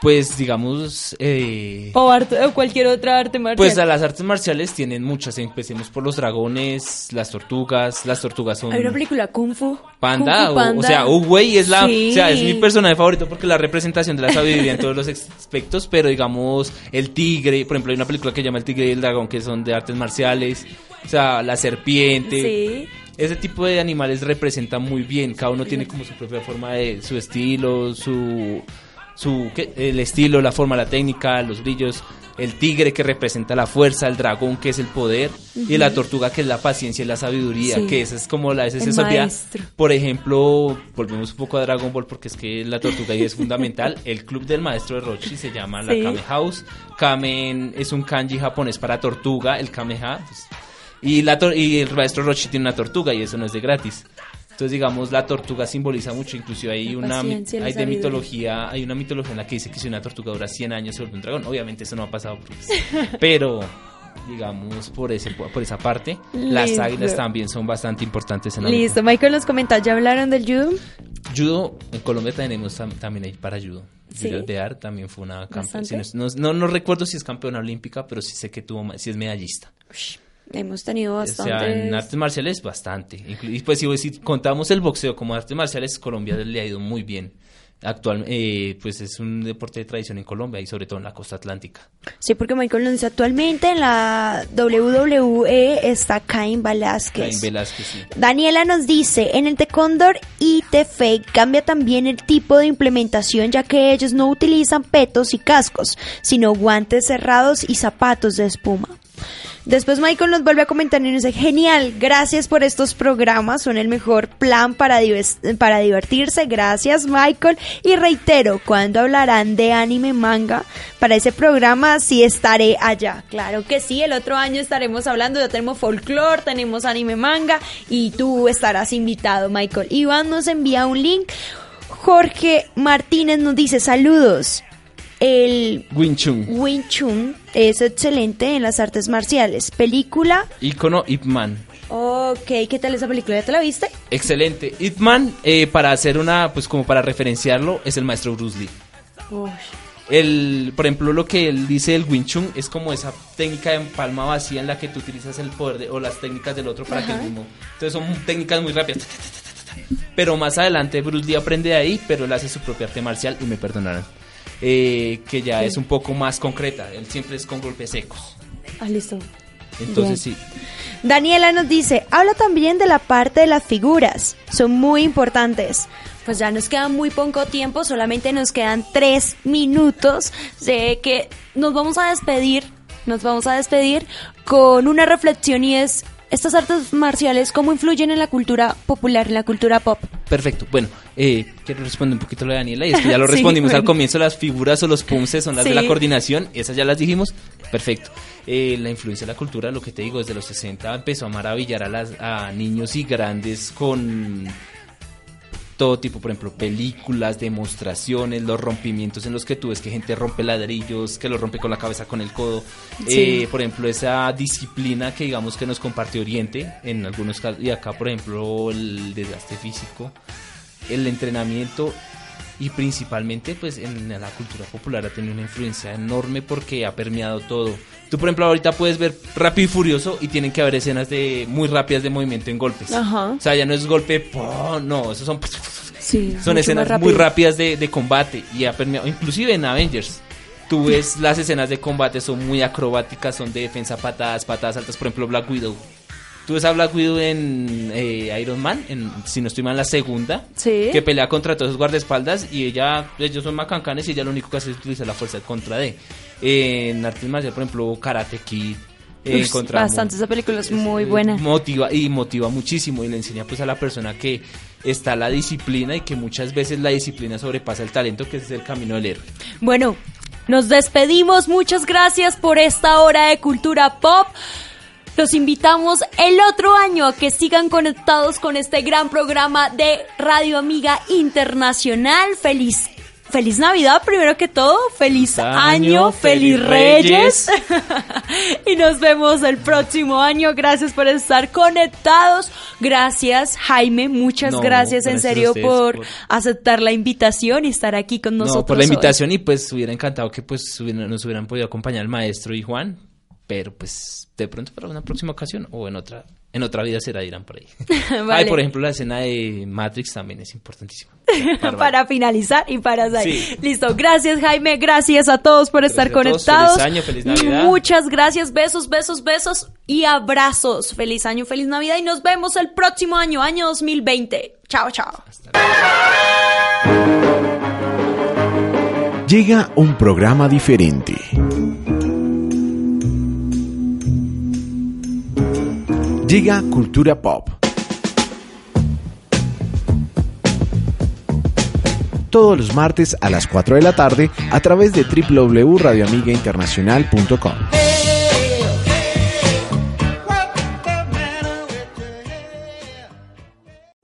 Pues digamos... Eh, o, cualquier otra arte marcial. Pues a las artes marciales tienen muchas. Empecemos por los dragones, las tortugas. Las tortugas son... Hay una película Kung Fu. Panda. O, sea, Uwei es la... O sea, es mi personaje favorito porque la representación de la sabiduría en todos los aspectos. Pero digamos, el tigre. Por ejemplo, hay una película que se llama El tigre y el dragón que son de artes marciales. O sea, la serpiente. Sí ese tipo de animales representan muy bien. Cada uno tiene como su propia forma de su estilo, su su el estilo, la forma, la técnica, los brillos, el tigre que representa la fuerza, el dragón que es el poder y la tortuga que es la paciencia y la sabiduría, que esa es como la esa es Por ejemplo, volvemos un poco a Dragon Ball porque es que la tortuga ahí es fundamental. El club del maestro de Rochi se llama la Kame House. Kamen es un kanji japonés para tortuga, el Kameha. Pues, y, la y el maestro Rochi tiene una tortuga y eso no es de gratis. Entonces, digamos, la tortuga simboliza mucho, inclusive hay una hay de mitología, hay una mitología en la que dice que si una tortuga dura 100 años se vuelve un dragón. Obviamente eso no ha pasado, pero digamos por ese por esa parte las águilas también son bastante importantes en la listo. Michael los comentarios ya hablaron del judo judo en Colombia tenemos también ahí para judo. ¿Sí? de también fue una campeona. No, no, recuerdo si es campeona olímpica pero sí sé que tuvo si es medallista Hemos tenido bastante. O sea, en artes marciales bastante. Y pues si, contamos el boxeo como artes marciales, Colombia le ha ido muy bien. Actual, eh, pues es un deporte de tradición en Colombia y sobre todo en la costa atlántica. Sí, porque Michael nos dice actualmente en la WWE está Cain Velázquez. Cain Velázquez, sí. Daniela nos dice, en el Taekwondo y Fake cambia también el tipo de implementación ya que ellos no utilizan petos y cascos, sino guantes cerrados y zapatos de espuma. Después Michael nos vuelve a comentar y nos dice, genial, gracias por estos programas, son el mejor plan para, para divertirse, gracias Michael. Y reitero, cuando hablarán de anime manga, para ese programa sí estaré allá. Claro que sí, el otro año estaremos hablando, ya tenemos folklore, tenemos anime manga y tú estarás invitado Michael. Iván nos envía un link. Jorge Martínez nos dice saludos. El Wing Chun. Wing Chun es excelente en las artes marciales. Película. Icono Ip Man. Ok, ¿qué tal esa película? ¿Ya te la viste? Excelente. Ip Man, eh, para hacer una, pues como para referenciarlo, es el maestro Bruce Lee. El, por ejemplo, lo que él dice del Wing Chun es como esa técnica de palma vacía en la que tú utilizas el poder o las técnicas del otro para que el mismo. Entonces son técnicas muy rápidas. Pero más adelante Bruce Lee aprende de ahí, pero él hace su propia arte marcial y me perdonarán. Eh, que ya es un poco más concreta. Él siempre es con golpes secos. Ah, listo. Entonces sí. Daniela nos dice, habla también de la parte de las figuras. Son muy importantes. Pues ya nos queda muy poco tiempo, solamente nos quedan tres minutos. Sé que nos vamos a despedir, nos vamos a despedir con una reflexión y es estas artes marciales, ¿cómo influyen en la cultura popular, en la cultura pop? Perfecto. Bueno, eh, quiero responder un poquito a lo de Daniela y es que ya lo respondimos al comienzo, las figuras o los punces son las de la coordinación, esas ya las dijimos. Perfecto. Eh, la influencia de la cultura, lo que te digo, desde los 60 empezó a maravillar a, las, a niños y grandes con todo tipo, por ejemplo, películas, demostraciones, los rompimientos en los que tú ves que gente rompe ladrillos, que lo rompe con la cabeza, con el codo. Eh, por ejemplo, esa disciplina que digamos que nos comparte Oriente, en algunos casos, y acá, por ejemplo, el desgaste físico, el entrenamiento y principalmente pues en la cultura popular ha tenido una influencia enorme porque ha permeado todo. Tú por ejemplo ahorita puedes ver Rápido y Furioso y tienen que haber escenas de muy rápidas de movimiento en golpes. O sea, ya no es golpe, no, esos son son escenas muy rápidas de, de combate y ha permeado, inclusive en Avengers tú ves las escenas de combate son muy acrobáticas, son de defensa, patadas, patadas altas, por ejemplo Black Widow. Tú ves a Black Widow en eh, Iron Man, en, si no estoy mal, la segunda, que pelea contra todos los guardaespaldas y ella, ellos son macancanes y ella lo único que hace es utilizar la fuerza contra en artes marciales, por ejemplo, Karate Kid. Eh, bastante, esa película es muy buena. Motiva y motiva muchísimo y le enseña pues a la persona que está la disciplina y que muchas veces la disciplina sobrepasa el talento, que es el camino del héroe. Bueno, nos despedimos. Muchas gracias por esta hora de cultura pop. Los invitamos el otro año a que sigan conectados con este gran programa de Radio Amiga Internacional. Feliz Feliz Navidad, primero que todo. Feliz año, feliz, Reyes. y nos vemos el próximo año. Gracias por estar conectados. Gracias, Jaime. Muchas gracias, en serio por, aceptar la invitación y estar aquí con nosotros. No, por la invitación y pues hubiera encantado que pues nos hubieran podido acompañar el maestro y Juan pero pues de pronto para una próxima ocasión o en otra en otra vida será dirán por ahí. vale. por ejemplo, la escena de Matrix también es importantísima. Para, finalizar y para salir. Listo, gracias Jaime, gracias a todos por estar conectados. Feliz año, feliz Navidad. Muchas gracias, besos, besos, besos y abrazos. Feliz año, feliz Navidad y nos vemos el próximo año, año 2020. Chao, chao. Llega un programa diferente Llega Cultura Pop. Todos los martes a las 4 de la tarde a través de www.radioamigainternacional.com.